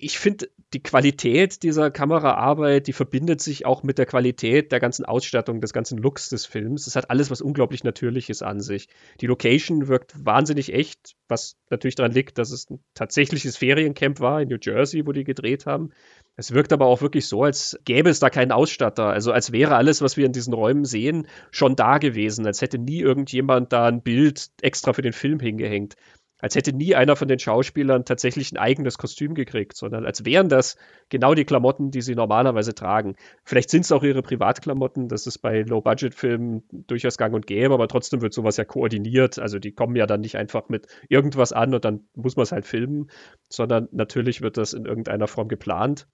ich finde, die Qualität dieser Kameraarbeit, die verbindet sich auch mit der Qualität der ganzen Ausstattung, des ganzen Looks des Films. Es hat alles was unglaublich Natürliches an sich. Die Location wirkt wahnsinnig echt, was natürlich daran liegt, dass es ein tatsächliches Feriencamp war in New Jersey, wo die gedreht haben. Es wirkt aber auch wirklich so, als gäbe es da keinen Ausstatter. Also als wäre alles, was wir in diesen Räumen sehen, schon da gewesen. Als hätte nie irgendjemand da ein Bild extra für den Film hingehängt als hätte nie einer von den Schauspielern tatsächlich ein eigenes Kostüm gekriegt, sondern als wären das genau die Klamotten, die sie normalerweise tragen. Vielleicht sind es auch ihre Privatklamotten, das ist bei Low-Budget-Filmen durchaus gang und gäbe, aber trotzdem wird sowas ja koordiniert. Also die kommen ja dann nicht einfach mit irgendwas an und dann muss man es halt filmen, sondern natürlich wird das in irgendeiner Form geplant.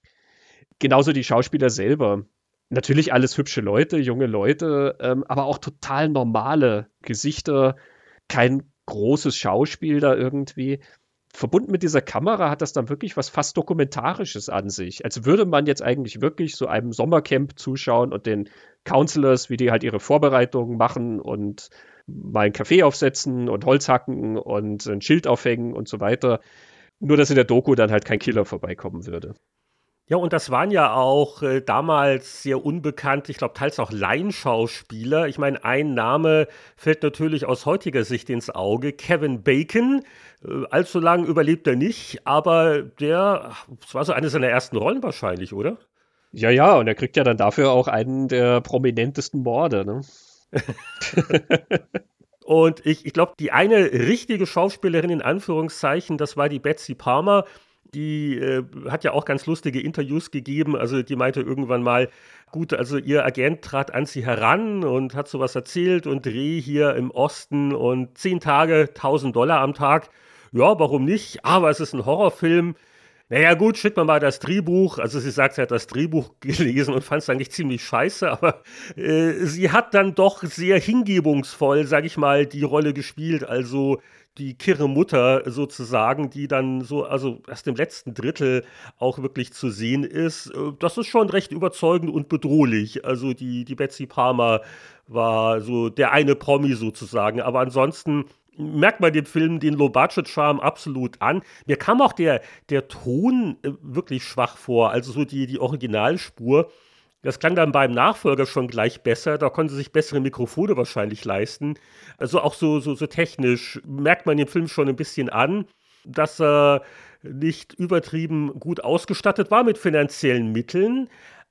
Genauso die Schauspieler selber. Natürlich alles hübsche Leute, junge Leute, ähm, aber auch total normale Gesichter, kein großes Schauspiel da irgendwie. Verbunden mit dieser Kamera hat das dann wirklich was fast Dokumentarisches an sich. Als würde man jetzt eigentlich wirklich so einem Sommercamp zuschauen und den Counselors, wie die halt ihre Vorbereitungen machen und mal einen Kaffee aufsetzen und Holz hacken und ein Schild aufhängen und so weiter. Nur, dass in der Doku dann halt kein Killer vorbeikommen würde. Ja, und das waren ja auch äh, damals sehr unbekannt, ich glaube teils auch Laienschauspieler. Ich meine, ein Name fällt natürlich aus heutiger Sicht ins Auge, Kevin Bacon. Äh, allzu lang überlebt er nicht, aber der, das war so eine seiner ersten Rollen wahrscheinlich, oder? Ja, ja, und er kriegt ja dann dafür auch einen der prominentesten Morde, ne? Und ich, ich glaube, die eine richtige Schauspielerin in Anführungszeichen, das war die Betsy Palmer die äh, hat ja auch ganz lustige Interviews gegeben. Also die meinte irgendwann mal, gut, also ihr Agent trat an sie heran und hat sowas erzählt und Dreh hier im Osten und zehn Tage, 1000 Dollar am Tag. Ja, warum nicht? Aber es ist ein Horrorfilm. Naja, gut, schickt mir mal das Drehbuch. Also, sie sagt, sie hat das Drehbuch gelesen und fand es eigentlich ziemlich scheiße, aber äh, sie hat dann doch sehr hingebungsvoll, sag ich mal, die Rolle gespielt. Also, die kirre Mutter sozusagen, die dann so, also erst im letzten Drittel auch wirklich zu sehen ist, äh, das ist schon recht überzeugend und bedrohlich. Also die, die Betsy Palmer war so der eine Promi sozusagen, aber ansonsten merkt man dem Film den Low-Budget-Charme absolut an. Mir kam auch der, der Ton äh, wirklich schwach vor, also so die, die Originalspur das klang dann beim Nachfolger schon gleich besser. Da konnten sie sich bessere Mikrofone wahrscheinlich leisten. Also auch so, so, so technisch merkt man dem Film schon ein bisschen an, dass er nicht übertrieben gut ausgestattet war mit finanziellen Mitteln.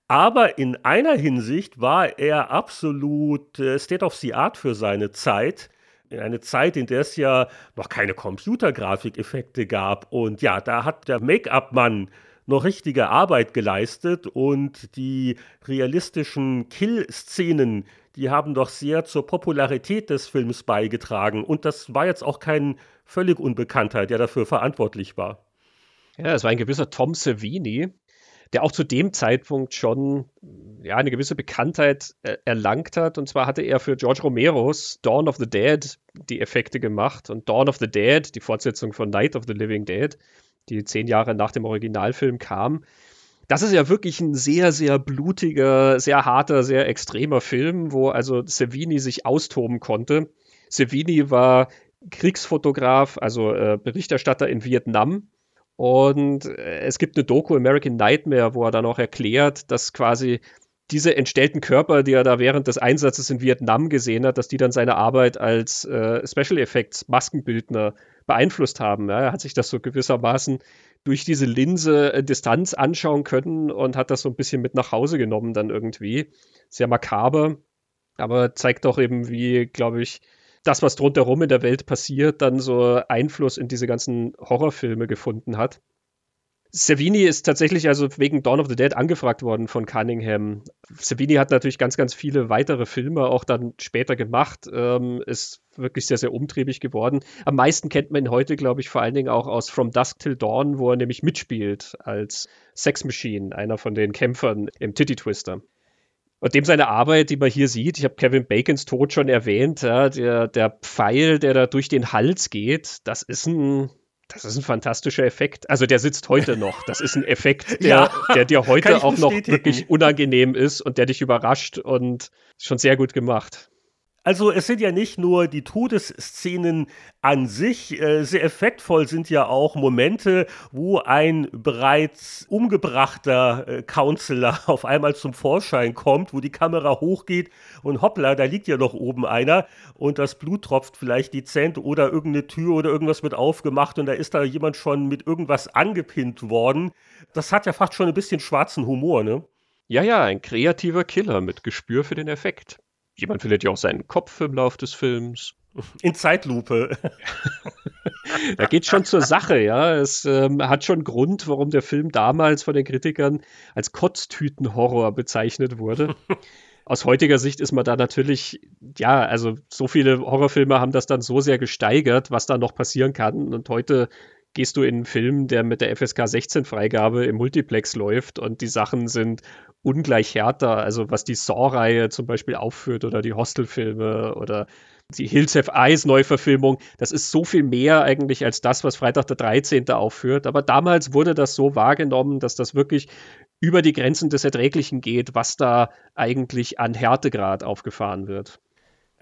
Aber in einer Hinsicht war er absolut äh, State of the Art für seine Zeit. In eine Zeit, in der es ja noch keine Computergrafikeffekte gab. Und ja, da hat der Make-up-Mann noch richtige Arbeit geleistet und die realistischen Kill-Szenen, die haben doch sehr zur Popularität des Films beigetragen. Und das war jetzt auch kein völlig Unbekannter, der dafür verantwortlich war. Ja, es war ein gewisser Tom Savini, der auch zu dem Zeitpunkt schon ja, eine gewisse Bekanntheit äh, erlangt hat. Und zwar hatte er für George Romeros Dawn of the Dead die Effekte gemacht. Und Dawn of the Dead, die Fortsetzung von Night of the Living Dead, die zehn Jahre nach dem Originalfilm kam. Das ist ja wirklich ein sehr, sehr blutiger, sehr harter, sehr extremer Film, wo also Savini sich austoben konnte. Savini war Kriegsfotograf, also äh, Berichterstatter in Vietnam. Und äh, es gibt eine Doku American Nightmare, wo er dann auch erklärt, dass quasi diese entstellten Körper, die er da während des Einsatzes in Vietnam gesehen hat, dass die dann seine Arbeit als äh, Special Effects Maskenbildner beeinflusst haben. Ja, er hat sich das so gewissermaßen durch diese Linse äh, Distanz anschauen können und hat das so ein bisschen mit nach Hause genommen dann irgendwie. Sehr makaber, aber zeigt doch eben, wie, glaube ich, das, was drumherum in der Welt passiert, dann so Einfluss in diese ganzen Horrorfilme gefunden hat. Savini ist tatsächlich also wegen Dawn of the Dead angefragt worden von Cunningham. Savini hat natürlich ganz, ganz viele weitere Filme auch dann später gemacht, ähm, ist wirklich sehr, sehr umtriebig geworden. Am meisten kennt man ihn heute, glaube ich, vor allen Dingen auch aus From Dusk Till Dawn, wo er nämlich mitspielt als Sex Machine, einer von den Kämpfern im Titty Twister. Und dem seine Arbeit, die man hier sieht, ich habe Kevin Bacons Tod schon erwähnt, ja, der, der Pfeil, der da durch den Hals geht, das ist ein das ist ein fantastischer Effekt. Also der sitzt heute noch. Das ist ein Effekt, der, ja, der dir heute auch noch wirklich unangenehm ist und der dich überrascht und schon sehr gut gemacht. Also es sind ja nicht nur die Todesszenen an sich, äh, sehr effektvoll sind ja auch Momente, wo ein bereits umgebrachter äh, Counselor auf einmal zum Vorschein kommt, wo die Kamera hochgeht und hoppla, da liegt ja noch oben einer und das Blut tropft vielleicht dezent oder irgendeine Tür oder irgendwas wird aufgemacht und da ist da jemand schon mit irgendwas angepinnt worden. Das hat ja fast schon ein bisschen schwarzen Humor, ne? Ja, ja, ein kreativer Killer mit Gespür für den Effekt. Jemand verliert ja auch seinen Kopf im Lauf des Films. In Zeitlupe. da geht schon zur Sache, ja. Es ähm, hat schon Grund, warum der Film damals von den Kritikern als Kotztütenhorror bezeichnet wurde. Aus heutiger Sicht ist man da natürlich, ja, also so viele Horrorfilme haben das dann so sehr gesteigert, was da noch passieren kann. Und heute gehst du in einen Film, der mit der FSK 16 Freigabe im Multiplex läuft und die Sachen sind ungleich härter, also was die Saw-Reihe zum Beispiel aufführt oder die Hostel-Filme oder die Hills Have Eyes Neuverfilmung, das ist so viel mehr eigentlich als das, was Freitag der 13. aufführt. Aber damals wurde das so wahrgenommen, dass das wirklich über die Grenzen des Erträglichen geht, was da eigentlich an Härtegrad aufgefahren wird.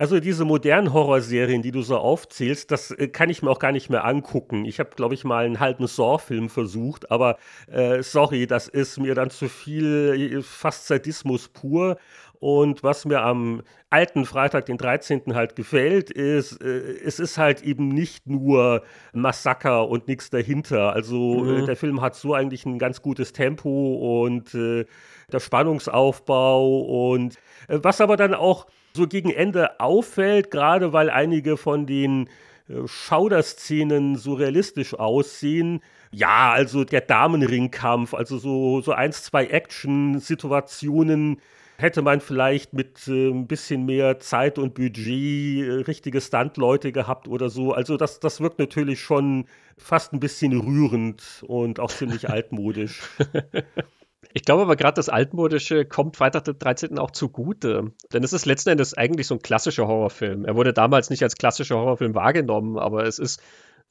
Also diese modernen Horrorserien, die du so aufzählst, das äh, kann ich mir auch gar nicht mehr angucken. Ich habe, glaube ich, mal einen halben Saw-Film versucht, aber äh, sorry, das ist mir dann zu viel, äh, fast Sadismus pur. Und was mir am alten Freitag, den 13. halt gefällt, ist, äh, es ist halt eben nicht nur Massaker und nichts dahinter. Also äh, mhm. der Film hat so eigentlich ein ganz gutes Tempo und der Spannungsaufbau und was aber dann auch so gegen Ende auffällt, gerade weil einige von den äh, Schauderszenen so realistisch aussehen. Ja, also der Damenringkampf, also so, so eins, zwei Action-Situationen hätte man vielleicht mit äh, ein bisschen mehr Zeit und Budget äh, richtige Stuntleute gehabt oder so. Also das, das wirkt natürlich schon fast ein bisschen rührend und auch ziemlich altmodisch. Ich glaube aber gerade das Altmodische kommt Freitag der 13. auch zugute. Denn es ist letzten Endes eigentlich so ein klassischer Horrorfilm. Er wurde damals nicht als klassischer Horrorfilm wahrgenommen, aber es ist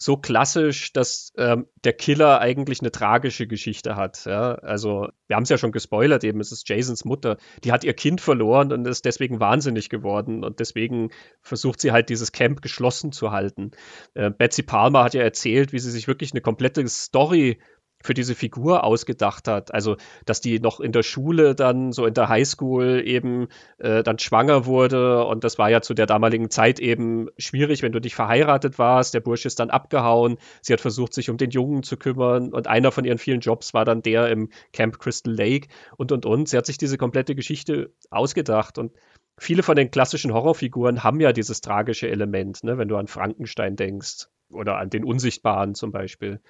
so klassisch, dass ähm, der Killer eigentlich eine tragische Geschichte hat. Ja? Also, wir haben es ja schon gespoilert, eben, es ist Jasons Mutter. Die hat ihr Kind verloren und ist deswegen wahnsinnig geworden. Und deswegen versucht sie halt, dieses Camp geschlossen zu halten. Äh, Betsy Palmer hat ja erzählt, wie sie sich wirklich eine komplette Story für diese Figur ausgedacht hat. Also, dass die noch in der Schule dann, so in der Highschool eben äh, dann schwanger wurde und das war ja zu der damaligen Zeit eben schwierig, wenn du nicht verheiratet warst. Der Bursche ist dann abgehauen. Sie hat versucht, sich um den Jungen zu kümmern und einer von ihren vielen Jobs war dann der im Camp Crystal Lake und und und. Sie hat sich diese komplette Geschichte ausgedacht und viele von den klassischen Horrorfiguren haben ja dieses tragische Element, ne? wenn du an Frankenstein denkst oder an den Unsichtbaren zum Beispiel.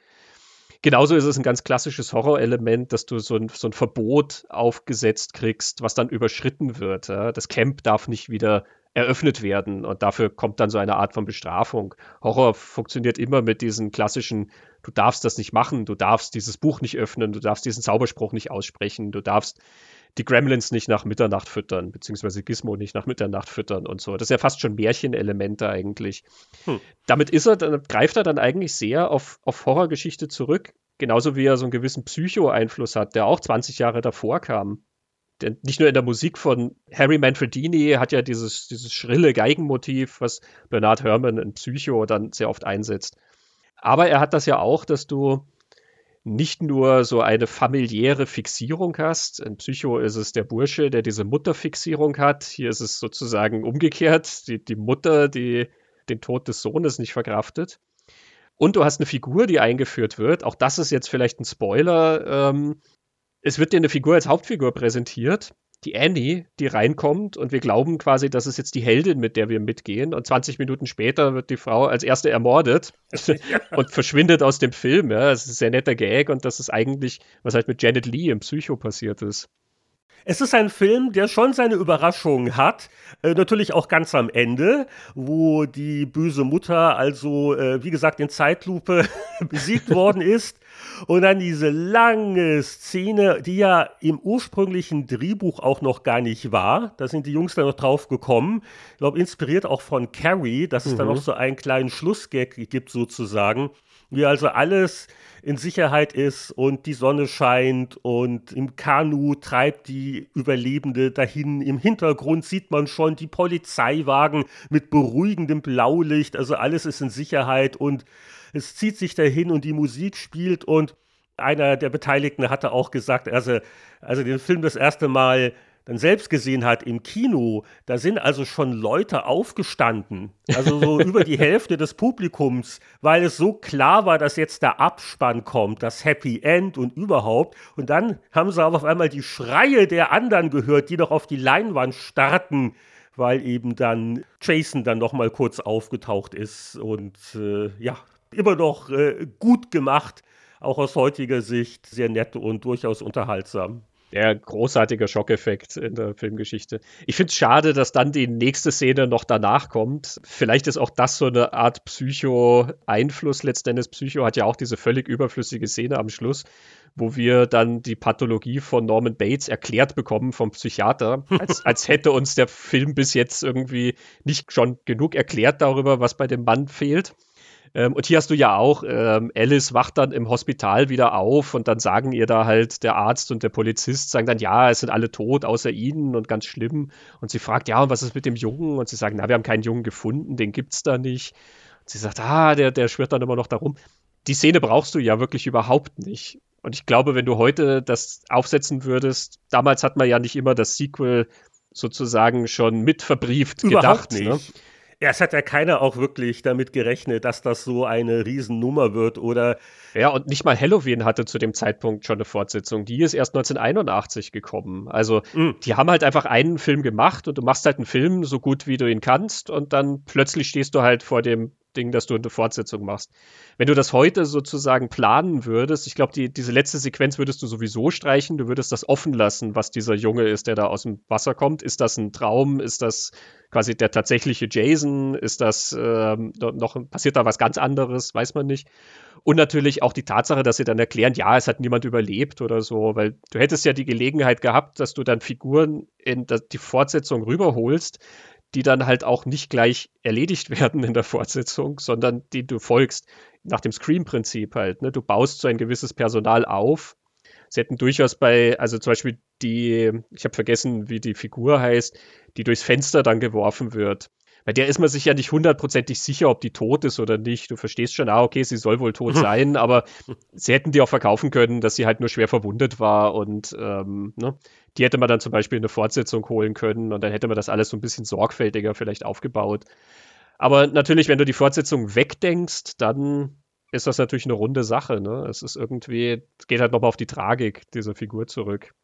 Genauso ist es ein ganz klassisches Horrorelement, dass du so ein, so ein Verbot aufgesetzt kriegst, was dann überschritten wird. Ja? Das Camp darf nicht wieder eröffnet werden und dafür kommt dann so eine Art von Bestrafung. Horror funktioniert immer mit diesen klassischen, du darfst das nicht machen, du darfst dieses Buch nicht öffnen, du darfst diesen Zauberspruch nicht aussprechen, du darfst die Gremlins nicht nach Mitternacht füttern, beziehungsweise Gizmo nicht nach Mitternacht füttern und so. Das ist ja fast schon Märchenelemente eigentlich. Hm. Damit ist er, dann greift er dann eigentlich sehr auf, auf Horrorgeschichte zurück, genauso wie er so einen gewissen Psycho-Einfluss hat, der auch 20 Jahre davor kam. Denn nicht nur in der Musik von Harry Manfredini hat ja dieses, dieses schrille Geigenmotiv, was Bernard Herrmann in Psycho dann sehr oft einsetzt. Aber er hat das ja auch, dass du nicht nur so eine familiäre Fixierung hast. In Psycho ist es der Bursche, der diese Mutterfixierung hat. Hier ist es sozusagen umgekehrt, die, die Mutter, die den Tod des Sohnes nicht verkraftet. Und du hast eine Figur, die eingeführt wird. Auch das ist jetzt vielleicht ein Spoiler. Ähm, es wird dir eine Figur als Hauptfigur präsentiert, die Annie, die reinkommt und wir glauben quasi, das ist jetzt die Heldin, mit der wir mitgehen. Und 20 Minuten später wird die Frau als erste ermordet ja. und verschwindet aus dem Film. Ja, das ist ein sehr netter Gag und das ist eigentlich, was halt mit Janet Lee im Psycho passiert ist. Es ist ein Film, der schon seine Überraschungen hat. Äh, natürlich auch ganz am Ende, wo die böse Mutter also, äh, wie gesagt, in Zeitlupe besiegt worden ist. Und dann diese lange Szene, die ja im ursprünglichen Drehbuch auch noch gar nicht war. Da sind die Jungs dann noch drauf gekommen. Ich glaube, inspiriert auch von Carrie, dass es mhm. dann noch so einen kleinen Schlussgag gibt sozusagen. Wie also alles in Sicherheit ist und die Sonne scheint und im Kanu treibt die Überlebende dahin. Im Hintergrund sieht man schon die Polizeiwagen mit beruhigendem Blaulicht. Also alles ist in Sicherheit und es zieht sich dahin und die Musik spielt und einer der Beteiligten hatte auch gesagt, also, also den Film das erste Mal dann selbst gesehen hat im Kino, da sind also schon Leute aufgestanden, also so über die Hälfte des Publikums, weil es so klar war, dass jetzt der Abspann kommt, das Happy End und überhaupt. Und dann haben sie aber auf einmal die Schreie der anderen gehört, die noch auf die Leinwand starrten weil eben dann Jason dann noch mal kurz aufgetaucht ist und äh, ja, immer noch äh, gut gemacht, auch aus heutiger Sicht sehr nett und durchaus unterhaltsam. Der großartige Schockeffekt in der Filmgeschichte. Ich finde es schade, dass dann die nächste Szene noch danach kommt. Vielleicht ist auch das so eine Art Psycho-Einfluss. Letztendlich Psycho hat ja auch diese völlig überflüssige Szene am Schluss, wo wir dann die Pathologie von Norman Bates erklärt bekommen vom Psychiater, als, als hätte uns der Film bis jetzt irgendwie nicht schon genug erklärt darüber, was bei dem Mann fehlt. Ähm, und hier hast du ja auch, ähm, Alice wacht dann im Hospital wieder auf und dann sagen ihr da halt der Arzt und der Polizist, sagen dann, ja, es sind alle tot, außer ihnen und ganz schlimm. Und sie fragt, ja, und was ist mit dem Jungen? Und sie sagen, na, wir haben keinen Jungen gefunden, den gibt's da nicht. Und sie sagt, ah, der, der schwirrt dann immer noch darum. Die Szene brauchst du ja wirklich überhaupt nicht. Und ich glaube, wenn du heute das aufsetzen würdest, damals hat man ja nicht immer das Sequel sozusagen schon mit verbrieft Überhaupt gedacht. Ne? Nicht. Ne? Ja, es hat ja keiner auch wirklich damit gerechnet, dass das so eine Riesennummer wird oder. Ja, und nicht mal Halloween hatte zu dem Zeitpunkt schon eine Fortsetzung. Die ist erst 1981 gekommen. Also, mm. die haben halt einfach einen Film gemacht und du machst halt einen Film so gut, wie du ihn kannst und dann plötzlich stehst du halt vor dem Ding, dass du eine Fortsetzung machst. Wenn du das heute sozusagen planen würdest, ich glaube, die, diese letzte Sequenz würdest du sowieso streichen, du würdest das offen lassen, was dieser Junge ist, der da aus dem Wasser kommt. Ist das ein Traum? Ist das quasi der tatsächliche Jason? Ist das ähm, noch, passiert da was ganz anderes? Weiß man nicht. Und natürlich auch die Tatsache, dass sie dann erklären, ja, es hat niemand überlebt oder so, weil du hättest ja die Gelegenheit gehabt, dass du dann Figuren in die Fortsetzung rüberholst, die dann halt auch nicht gleich erledigt werden in der Fortsetzung, sondern die du folgst nach dem Scream-Prinzip halt. Ne? Du baust so ein gewisses Personal auf. Sie hätten durchaus bei, also zum Beispiel die, ich habe vergessen, wie die Figur heißt, die durchs Fenster dann geworfen wird. Bei der ist man sich ja nicht hundertprozentig sicher, ob die tot ist oder nicht. Du verstehst schon, ah, okay, sie soll wohl tot sein, aber sie hätten die auch verkaufen können, dass sie halt nur schwer verwundet war und ähm, ne? die hätte man dann zum Beispiel in eine Fortsetzung holen können und dann hätte man das alles so ein bisschen sorgfältiger vielleicht aufgebaut. Aber natürlich, wenn du die Fortsetzung wegdenkst, dann ist das natürlich eine runde Sache. Ne? Es ist irgendwie, es geht halt nochmal auf die Tragik dieser Figur zurück.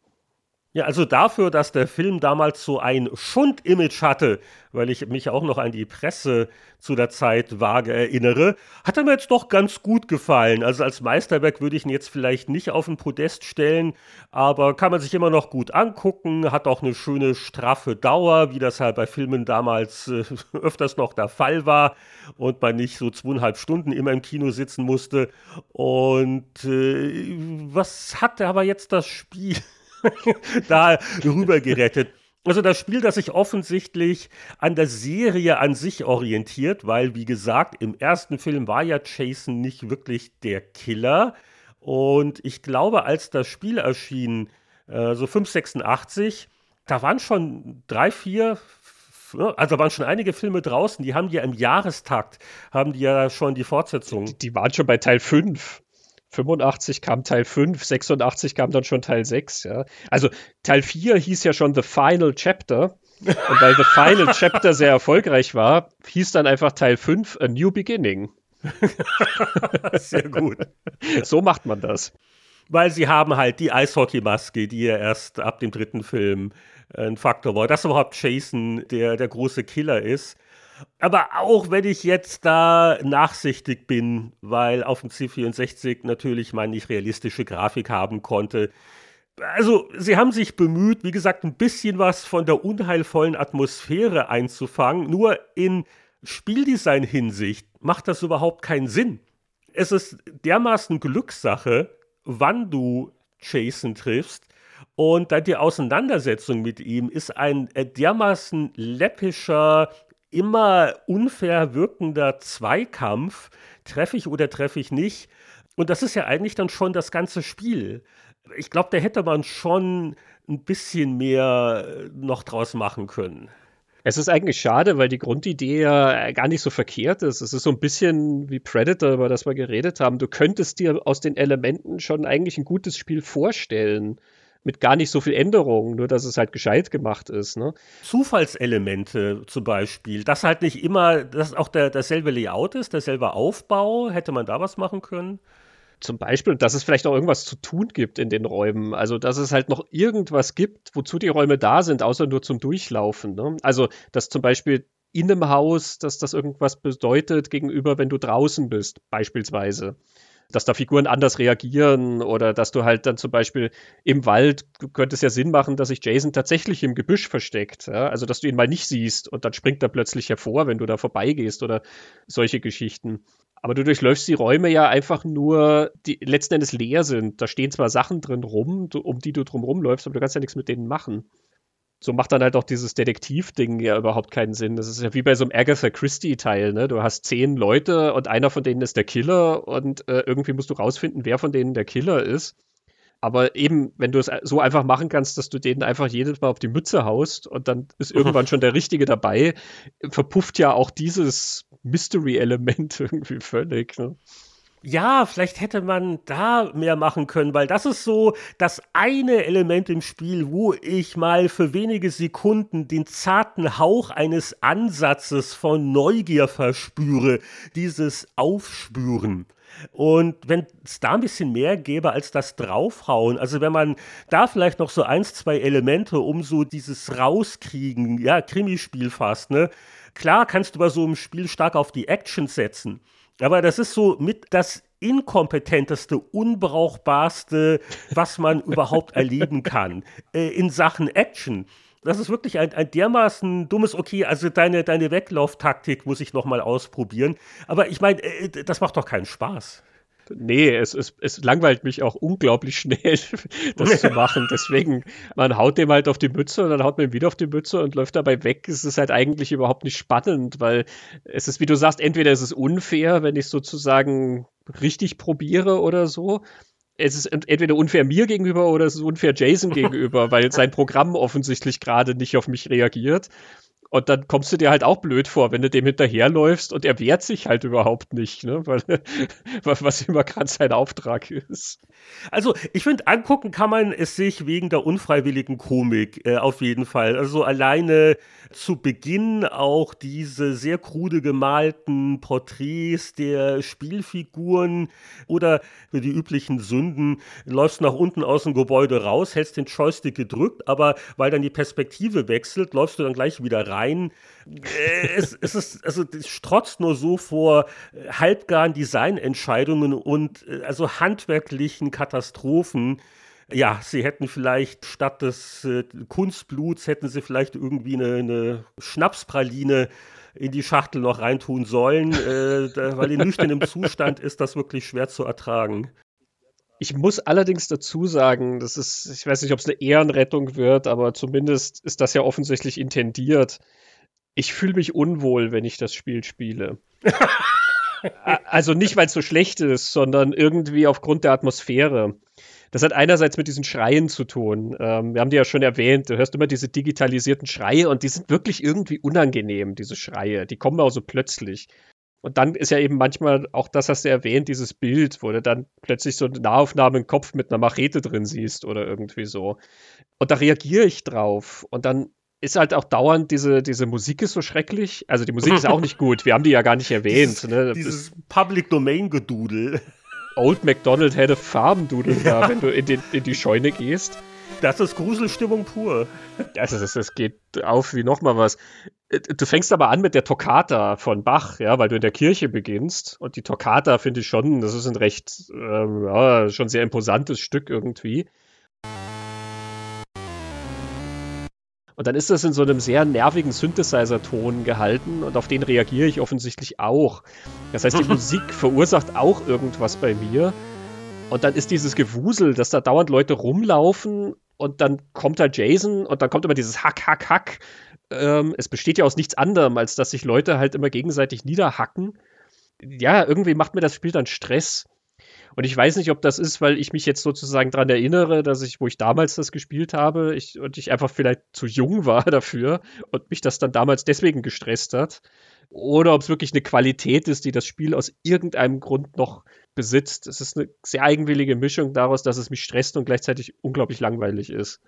Ja, also dafür, dass der Film damals so ein Schund-Image hatte, weil ich mich auch noch an die Presse zu der Zeit vage erinnere, hat er mir jetzt doch ganz gut gefallen. Also als Meisterwerk würde ich ihn jetzt vielleicht nicht auf den Podest stellen, aber kann man sich immer noch gut angucken, hat auch eine schöne straffe Dauer, wie das halt bei Filmen damals äh, öfters noch der Fall war und man nicht so zweieinhalb Stunden immer im Kino sitzen musste. Und äh, was hat aber jetzt das Spiel? da rüber gerettet. Also das Spiel, das sich offensichtlich an der Serie an sich orientiert, weil, wie gesagt, im ersten Film war ja Jason nicht wirklich der Killer. Und ich glaube, als das Spiel erschien, äh, so 586, da waren schon drei, vier, also waren schon einige Filme draußen, die haben ja im Jahrestakt, haben die ja schon die Fortsetzung. Die, die waren schon bei Teil 5. 85 kam Teil 5, 86 kam dann schon Teil 6, ja. Also Teil 4 hieß ja schon The Final Chapter. Und weil The Final Chapter sehr erfolgreich war, hieß dann einfach Teil 5 A New Beginning. sehr gut. So macht man das. Weil sie haben halt die Eishockeymaske, die ja erst ab dem dritten Film ein Faktor war. Dass überhaupt Jason der, der große Killer ist. Aber auch wenn ich jetzt da nachsichtig bin, weil auf dem C64 natürlich man nicht realistische Grafik haben konnte. Also, sie haben sich bemüht, wie gesagt, ein bisschen was von der unheilvollen Atmosphäre einzufangen. Nur in Spieldesign-Hinsicht macht das überhaupt keinen Sinn. Es ist dermaßen Glückssache, wann du Jason triffst. Und dann die Auseinandersetzung mit ihm ist ein dermaßen läppischer, immer unfair wirkender Zweikampf, treffe ich oder treffe ich nicht. Und das ist ja eigentlich dann schon das ganze Spiel. Ich glaube, da hätte man schon ein bisschen mehr noch draus machen können. Es ist eigentlich schade, weil die Grundidee ja gar nicht so verkehrt ist. Es ist so ein bisschen wie Predator, über das wir geredet haben. Du könntest dir aus den Elementen schon eigentlich ein gutes Spiel vorstellen mit gar nicht so viel Änderungen, nur dass es halt gescheit gemacht ist. Ne? Zufallselemente zum Beispiel, dass halt nicht immer, dass auch der, dasselbe Layout ist, derselbe Aufbau, hätte man da was machen können? Zum Beispiel, dass es vielleicht auch irgendwas zu tun gibt in den Räumen. Also, dass es halt noch irgendwas gibt, wozu die Räume da sind, außer nur zum Durchlaufen. Ne? Also, dass zum Beispiel in einem Haus, dass das irgendwas bedeutet gegenüber, wenn du draußen bist, beispielsweise dass da Figuren anders reagieren oder dass du halt dann zum Beispiel im Wald, du könntest ja Sinn machen, dass sich Jason tatsächlich im Gebüsch versteckt. Ja? Also, dass du ihn mal nicht siehst und dann springt er plötzlich hervor, wenn du da vorbeigehst oder solche Geschichten. Aber du durchläufst die Räume ja einfach nur, die letzten Endes leer sind. Da stehen zwar Sachen drin rum, um die du drum rumläufst, aber du kannst ja nichts mit denen machen so macht dann halt auch dieses Detektiv-Ding ja überhaupt keinen Sinn. Das ist ja wie bei so einem Agatha Christie-Teil, ne? Du hast zehn Leute und einer von denen ist der Killer und äh, irgendwie musst du rausfinden, wer von denen der Killer ist. Aber eben, wenn du es so einfach machen kannst, dass du denen einfach jedes Mal auf die Mütze haust und dann ist irgendwann schon der Richtige dabei, verpufft ja auch dieses Mystery-Element irgendwie völlig. Ne? Ja, vielleicht hätte man da mehr machen können, weil das ist so das eine Element im Spiel, wo ich mal für wenige Sekunden den zarten Hauch eines Ansatzes von Neugier verspüre, dieses Aufspüren. Und wenn es da ein bisschen mehr gäbe als das Draufhauen, also wenn man da vielleicht noch so eins, zwei Elemente, um so dieses Rauskriegen, ja, Krimispiel fast, ne? Klar kannst du bei so einem Spiel stark auf die Action setzen. Aber das ist so mit das inkompetenteste, unbrauchbarste, was man überhaupt erleben kann äh, in Sachen Action. Das ist wirklich ein, ein dermaßen dummes, okay, also deine, deine Weglauftaktik muss ich nochmal ausprobieren. Aber ich meine, äh, das macht doch keinen Spaß. Nee, es, es, es langweilt mich auch unglaublich schnell, das zu machen. Deswegen, man haut dem halt auf die Mütze und dann haut man ihm wieder auf die Mütze und läuft dabei weg. Es ist halt eigentlich überhaupt nicht spannend, weil es ist, wie du sagst, entweder ist es unfair, wenn ich sozusagen richtig probiere oder so. Es ist entweder unfair mir gegenüber oder es ist unfair Jason gegenüber, weil sein Programm offensichtlich gerade nicht auf mich reagiert. Und dann kommst du dir halt auch blöd vor, wenn du dem hinterherläufst und er wehrt sich halt überhaupt nicht, ne? Weil, was immer gerade sein Auftrag ist. Also, ich finde, angucken kann man es sich wegen der unfreiwilligen Komik äh, auf jeden Fall. Also alleine zu Beginn auch diese sehr krude gemalten Porträts der Spielfiguren oder die üblichen Sünden, läufst nach unten aus dem Gebäude raus, hältst den Joystick gedrückt, aber weil dann die Perspektive wechselt, läufst du dann gleich wieder rein. Äh, es, es, ist, also, es strotzt nur so vor äh, halbgaren Designentscheidungen und äh, also handwerklichen Katastrophen. Ja, sie hätten vielleicht statt des äh, Kunstbluts hätten sie vielleicht irgendwie eine, eine Schnapspraline in die Schachtel noch reintun sollen, äh, da, weil in nüchternem Zustand ist das wirklich schwer zu ertragen. Ich muss allerdings dazu sagen, das ist, ich weiß nicht, ob es eine Ehrenrettung wird, aber zumindest ist das ja offensichtlich intendiert. Ich fühle mich unwohl, wenn ich das Spiel spiele. also nicht, weil es so schlecht ist, sondern irgendwie aufgrund der Atmosphäre. Das hat einerseits mit diesen Schreien zu tun. Ähm, wir haben die ja schon erwähnt. Du hörst immer diese digitalisierten Schreie und die sind wirklich irgendwie unangenehm, diese Schreie. Die kommen auch so plötzlich. Und dann ist ja eben manchmal, auch das hast du erwähnt, dieses Bild, wo du dann plötzlich so eine Nahaufnahme im Kopf mit einer Machete drin siehst oder irgendwie so. Und da reagiere ich drauf. Und dann ist halt auch dauernd diese, diese Musik ist so schrecklich. Also die Musik ist auch nicht gut. Wir haben die ja gar nicht erwähnt. Dieses, ne? dieses Public Domain Gedudel. Old MacDonald hätte Farbendudeln ja. da, wenn du in, den, in die Scheune gehst. Das ist Gruselstimmung pur. Das, ist, das geht auf wie nochmal was. Du fängst aber an mit der Toccata von Bach, ja, weil du in der Kirche beginnst. Und die Toccata finde ich schon, das ist ein recht, ähm, ja, schon sehr imposantes Stück irgendwie. Und dann ist das in so einem sehr nervigen Synthesizer-Ton gehalten und auf den reagiere ich offensichtlich auch. Das heißt, die Musik verursacht auch irgendwas bei mir. Und dann ist dieses Gewusel, dass da dauernd Leute rumlaufen und dann kommt da Jason und dann kommt immer dieses Hack, Hack, Hack. Ähm, es besteht ja aus nichts anderem, als dass sich Leute halt immer gegenseitig niederhacken. Ja, irgendwie macht mir das Spiel dann Stress. Und ich weiß nicht, ob das ist, weil ich mich jetzt sozusagen daran erinnere, dass ich, wo ich damals das gespielt habe, ich, und ich einfach vielleicht zu jung war dafür und mich das dann damals deswegen gestresst hat. Oder ob es wirklich eine Qualität ist, die das Spiel aus irgendeinem Grund noch besitzt. Es ist eine sehr eigenwillige Mischung daraus, dass es mich stresst und gleichzeitig unglaublich langweilig ist.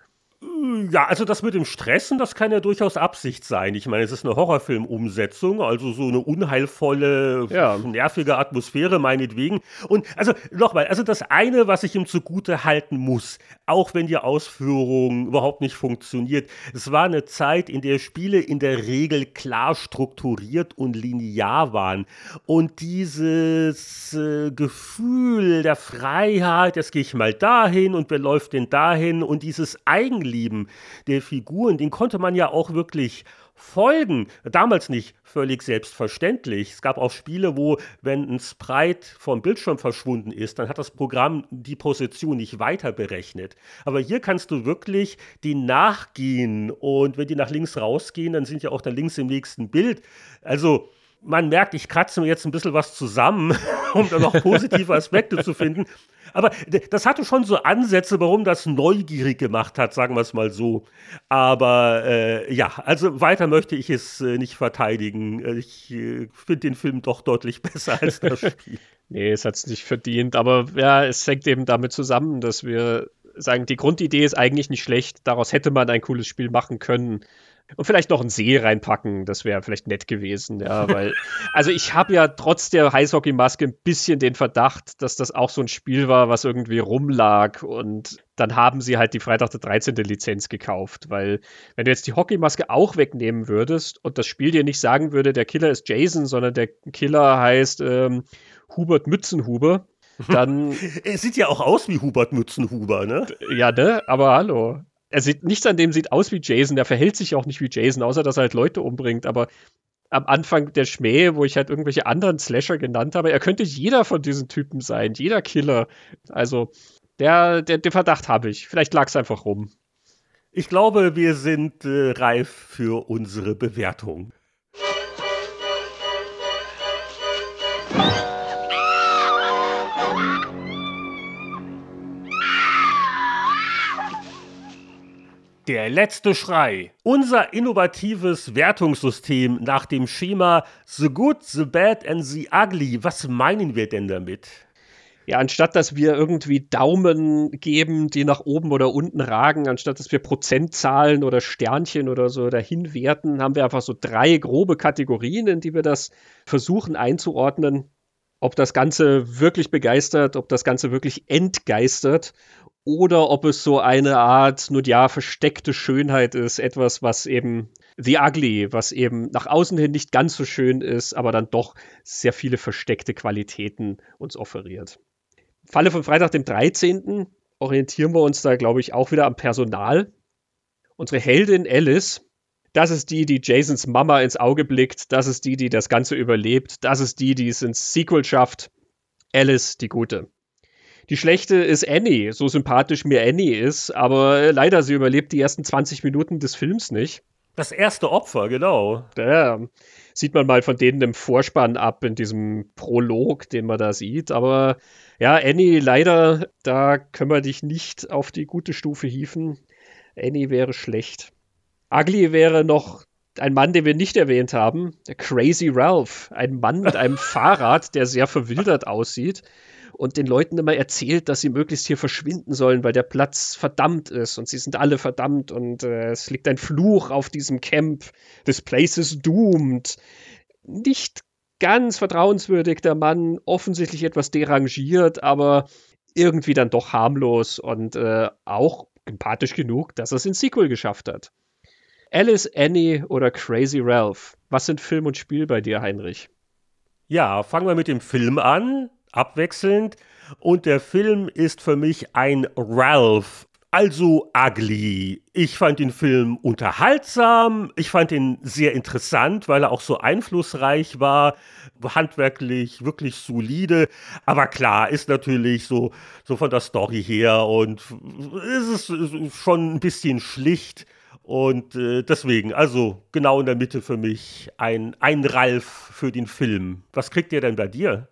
Ja, also das mit dem Stressen, das kann ja durchaus Absicht sein. Ich meine, es ist eine Horrorfilm-Umsetzung, also so eine unheilvolle, ja. nervige Atmosphäre meinetwegen. Und also nochmal, also das eine, was ich ihm zugute halten muss, auch wenn die Ausführung überhaupt nicht funktioniert, es war eine Zeit, in der Spiele in der Regel klar strukturiert und linear waren. Und dieses äh, Gefühl der Freiheit, jetzt gehe ich mal dahin und wer läuft denn dahin und dieses Eigenliebe, Leben der Figuren, den konnte man ja auch wirklich folgen. Damals nicht völlig selbstverständlich. Es gab auch Spiele, wo, wenn ein Sprite vom Bildschirm verschwunden ist, dann hat das Programm die Position nicht weiter berechnet. Aber hier kannst du wirklich die nachgehen und wenn die nach links rausgehen, dann sind ja auch da links im nächsten Bild. Also man merkt, ich kratze mir jetzt ein bisschen was zusammen, um da noch positive Aspekte zu finden. Aber das hatte schon so Ansätze, warum das neugierig gemacht hat, sagen wir es mal so. Aber äh, ja, also weiter möchte ich es äh, nicht verteidigen. Äh, ich äh, finde den Film doch deutlich besser als das Spiel. nee, es hat es nicht verdient. Aber ja, es hängt eben damit zusammen, dass wir sagen, die Grundidee ist eigentlich nicht schlecht. Daraus hätte man ein cooles Spiel machen können. Und vielleicht noch einen See reinpacken, das wäre vielleicht nett gewesen, ja, weil, also ich habe ja trotz der Eishockey-Maske ein bisschen den Verdacht, dass das auch so ein Spiel war, was irgendwie rumlag und dann haben sie halt die Freitag der 13. Lizenz gekauft, weil wenn du jetzt die Hockeymaske auch wegnehmen würdest und das Spiel dir nicht sagen würde, der Killer ist Jason, sondern der Killer heißt ähm, Hubert Mützenhuber, dann. er sieht ja auch aus wie Hubert Mützenhuber, ne? Ja, ne? Aber hallo er sieht, nichts an dem sieht aus wie Jason, der verhält sich auch nicht wie Jason, außer dass er halt Leute umbringt, aber am Anfang der Schmäh, wo ich halt irgendwelche anderen Slasher genannt habe, er könnte jeder von diesen Typen sein, jeder Killer. Also, der, der, den Verdacht habe ich. Vielleicht lag es einfach rum. Ich glaube, wir sind äh, reif für unsere Bewertung. Der letzte Schrei. Unser innovatives Wertungssystem nach dem Schema The Good, The Bad and The Ugly. Was meinen wir denn damit? Ja, anstatt dass wir irgendwie Daumen geben, die nach oben oder unten ragen, anstatt dass wir Prozentzahlen oder Sternchen oder so dahin werten, haben wir einfach so drei grobe Kategorien, in die wir das versuchen einzuordnen. Ob das Ganze wirklich begeistert, ob das Ganze wirklich entgeistert oder ob es so eine Art, nur ja, versteckte Schönheit ist, etwas, was eben The Ugly, was eben nach außen hin nicht ganz so schön ist, aber dann doch sehr viele versteckte Qualitäten uns offeriert. Falle von Freitag, dem 13. orientieren wir uns da, glaube ich, auch wieder am Personal. Unsere Heldin Alice, das ist die, die Jasons Mama ins Auge blickt. Das ist die, die das Ganze überlebt. Das ist die, die es ins Sequel schafft. Alice, die Gute. Die schlechte ist Annie, so sympathisch mir Annie ist, aber leider, sie überlebt die ersten 20 Minuten des Films nicht. Das erste Opfer, genau. Ja, sieht man mal von denen im Vorspann ab, in diesem Prolog, den man da sieht. Aber ja, Annie, leider, da können wir dich nicht auf die gute Stufe hieven. Annie wäre schlecht. Ugly wäre noch ein Mann, den wir nicht erwähnt haben, der Crazy Ralph. Ein Mann mit einem Fahrrad, der sehr verwildert aussieht und den Leuten immer erzählt, dass sie möglichst hier verschwinden sollen, weil der Platz verdammt ist und sie sind alle verdammt und äh, es liegt ein Fluch auf diesem Camp. This place is doomed. Nicht ganz vertrauenswürdig, der Mann, offensichtlich etwas derangiert, aber irgendwie dann doch harmlos und äh, auch empathisch genug, dass er es in Sequel geschafft hat. Alice, Annie oder Crazy Ralph? Was sind Film und Spiel bei dir, Heinrich? Ja, fangen wir mit dem Film an abwechselnd. Und der Film ist für mich ein Ralph. Also ugly. Ich fand den Film unterhaltsam, ich fand ihn sehr interessant, weil er auch so einflussreich war, handwerklich wirklich solide. Aber klar, ist natürlich so, so von der Story her und ist es schon ein bisschen schlicht. Und äh, deswegen, also genau in der Mitte für mich ein, ein Ralf für den Film. Was kriegt ihr denn bei dir?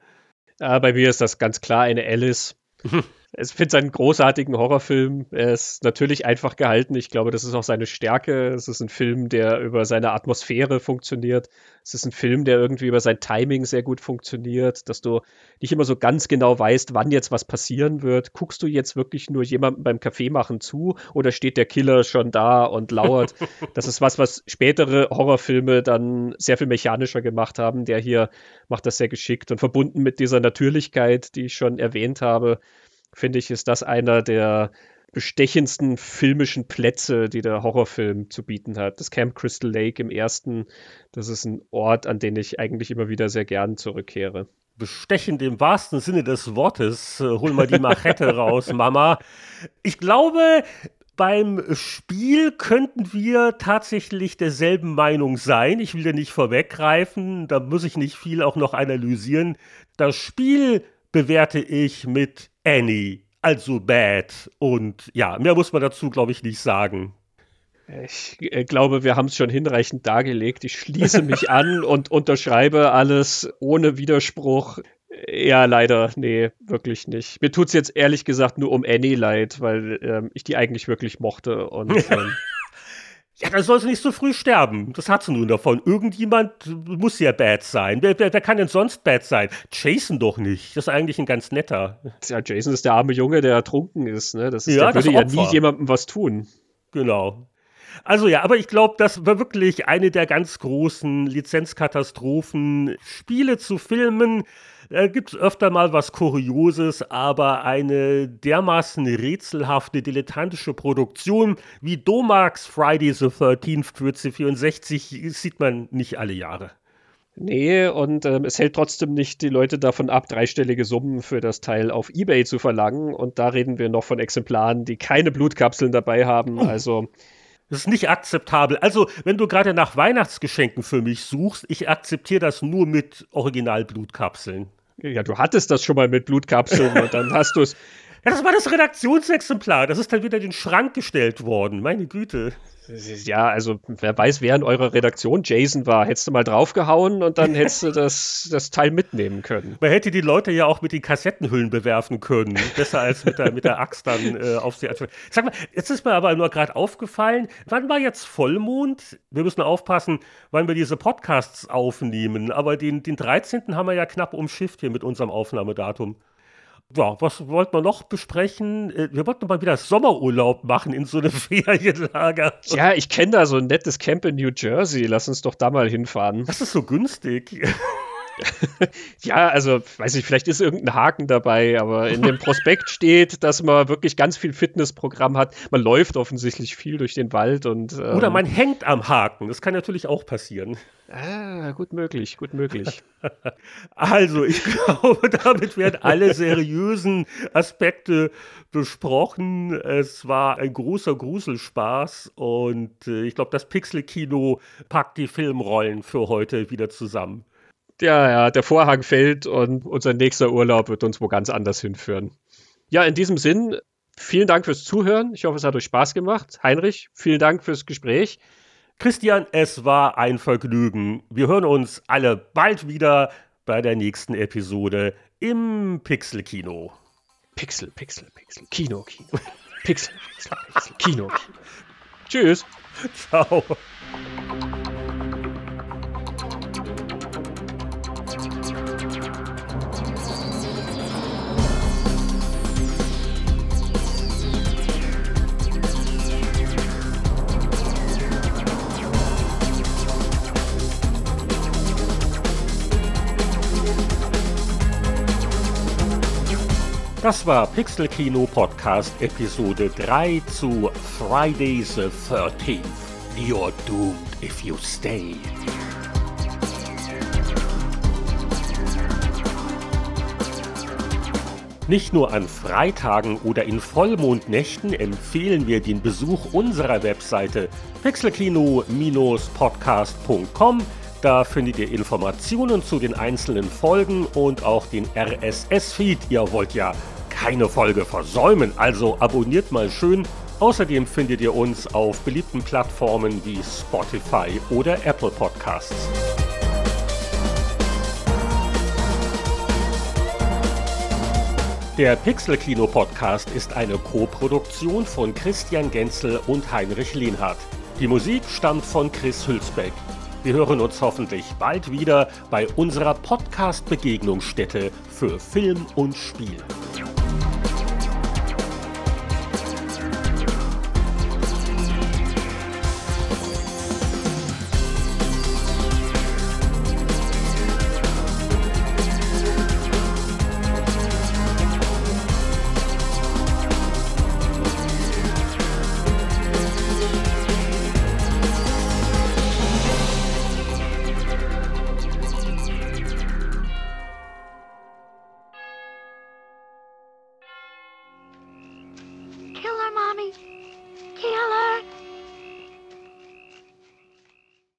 Äh, bei mir ist das ganz klar eine Alice. Ich finde es einen großartigen Horrorfilm. Er ist natürlich einfach gehalten. Ich glaube, das ist auch seine Stärke. Es ist ein Film, der über seine Atmosphäre funktioniert. Es ist ein Film, der irgendwie über sein Timing sehr gut funktioniert, dass du nicht immer so ganz genau weißt, wann jetzt was passieren wird. Guckst du jetzt wirklich nur jemandem beim Kaffee machen zu oder steht der Killer schon da und lauert? das ist was, was spätere Horrorfilme dann sehr viel mechanischer gemacht haben. Der hier macht das sehr geschickt und verbunden mit dieser Natürlichkeit, die ich schon erwähnt habe finde ich, ist das einer der bestechendsten filmischen Plätze, die der Horrorfilm zu bieten hat. Das Camp Crystal Lake im ersten, das ist ein Ort, an den ich eigentlich immer wieder sehr gern zurückkehre. Bestechend im wahrsten Sinne des Wortes. Äh, hol mal die Machete raus, Mama. Ich glaube, beim Spiel könnten wir tatsächlich derselben Meinung sein. Ich will ja nicht vorweggreifen, da muss ich nicht viel auch noch analysieren. Das Spiel bewerte ich mit Annie, also Bad. Und ja, mehr muss man dazu, glaube ich, nicht sagen. Ich äh, glaube, wir haben es schon hinreichend dargelegt. Ich schließe mich an und unterschreibe alles ohne Widerspruch. Ja, leider, nee, wirklich nicht. Mir tut es jetzt ehrlich gesagt nur um Annie leid, weil ähm, ich die eigentlich wirklich mochte. Und ähm, Ja, dann soll sie nicht so früh sterben. Das hat sie nun davon. Irgendjemand muss ja bad sein. Wer, wer, wer, kann denn sonst bad sein? Jason doch nicht. Das ist eigentlich ein ganz netter. Ja, Jason ist der arme Junge, der ertrunken ist. Ne? Das ist ja, der würde ja nie jemandem was tun. Genau. Also ja, aber ich glaube, das war wirklich eine der ganz großen Lizenzkatastrophen. Spiele zu filmen, da gibt es öfter mal was Kurioses, aber eine dermaßen rätselhafte, dilettantische Produktion wie Domax Friday the 13th für C64 sieht man nicht alle Jahre. Nee, und ähm, es hält trotzdem nicht die Leute davon ab, dreistellige Summen für das Teil auf Ebay zu verlangen. Und da reden wir noch von Exemplaren, die keine Blutkapseln dabei haben. Oh. Also das ist nicht akzeptabel. Also, wenn du gerade nach Weihnachtsgeschenken für mich suchst, ich akzeptiere das nur mit Originalblutkapseln. Ja, du hattest das schon mal mit Blutkapseln und dann hast du es Ja, das war das Redaktionsexemplar. Das ist dann wieder in den Schrank gestellt worden. Meine Güte. Ja, also wer weiß, wer in eurer Redaktion Jason war. Hättest du mal draufgehauen und dann hättest du das, das Teil mitnehmen können. Man hätte die Leute ja auch mit den Kassettenhüllen bewerfen können. Besser als mit der, mit der Axt dann äh, auf sie. Sag mal, jetzt ist mir aber nur gerade aufgefallen, wann war jetzt Vollmond? Wir müssen aufpassen, wann wir diese Podcasts aufnehmen. Aber den, den 13. haben wir ja knapp umschifft hier mit unserem Aufnahmedatum. Ja, was wollten wir noch besprechen? Äh, wir wollten mal wieder Sommerurlaub machen in so einem Ferienlager. Ja, ich kenne da so ein nettes Camp in New Jersey. Lass uns doch da mal hinfahren. Das ist so günstig. ja, also weiß ich, vielleicht ist irgendein Haken dabei, aber in dem Prospekt steht, dass man wirklich ganz viel Fitnessprogramm hat. Man läuft offensichtlich viel durch den Wald und. Ähm, Oder man hängt am Haken. Das kann natürlich auch passieren. Ah, gut möglich, gut möglich. also, ich glaube, damit werden alle seriösen Aspekte besprochen. Es war ein großer Gruselspaß und äh, ich glaube, das Pixel-Kino packt die Filmrollen für heute wieder zusammen ja, ja, der Vorhang fällt und unser nächster Urlaub wird uns wo ganz anders hinführen. Ja, in diesem Sinn, vielen Dank fürs Zuhören. Ich hoffe, es hat euch Spaß gemacht. Heinrich, vielen Dank fürs Gespräch. Christian, es war ein Vergnügen. Wir hören uns alle bald wieder bei der nächsten Episode im Pixel-Kino. Pixel, Pixel, Pixel, Kino, Kino. Pixel, Pixel, Pixel, Kino, Kino. Tschüss. Ciao. Das war Pixel Kino Podcast Episode 3 zu Friday the 13th. You're doomed if you stay. Nicht nur an Freitagen oder in Vollmondnächten empfehlen wir den Besuch unserer Webseite pixelkino-podcast.com. Da findet ihr Informationen zu den einzelnen Folgen und auch den RSS-Feed. Ihr wollt ja keine Folge versäumen, also abonniert mal schön. Außerdem findet ihr uns auf beliebten Plattformen wie Spotify oder Apple Podcasts. Der Pixel Kino Podcast ist eine Co-Produktion von Christian Genzel und Heinrich Lehnhardt. Die Musik stammt von Chris Hülsbeck. Wir hören uns hoffentlich bald wieder bei unserer Podcast-Begegnungsstätte für Film und Spiel.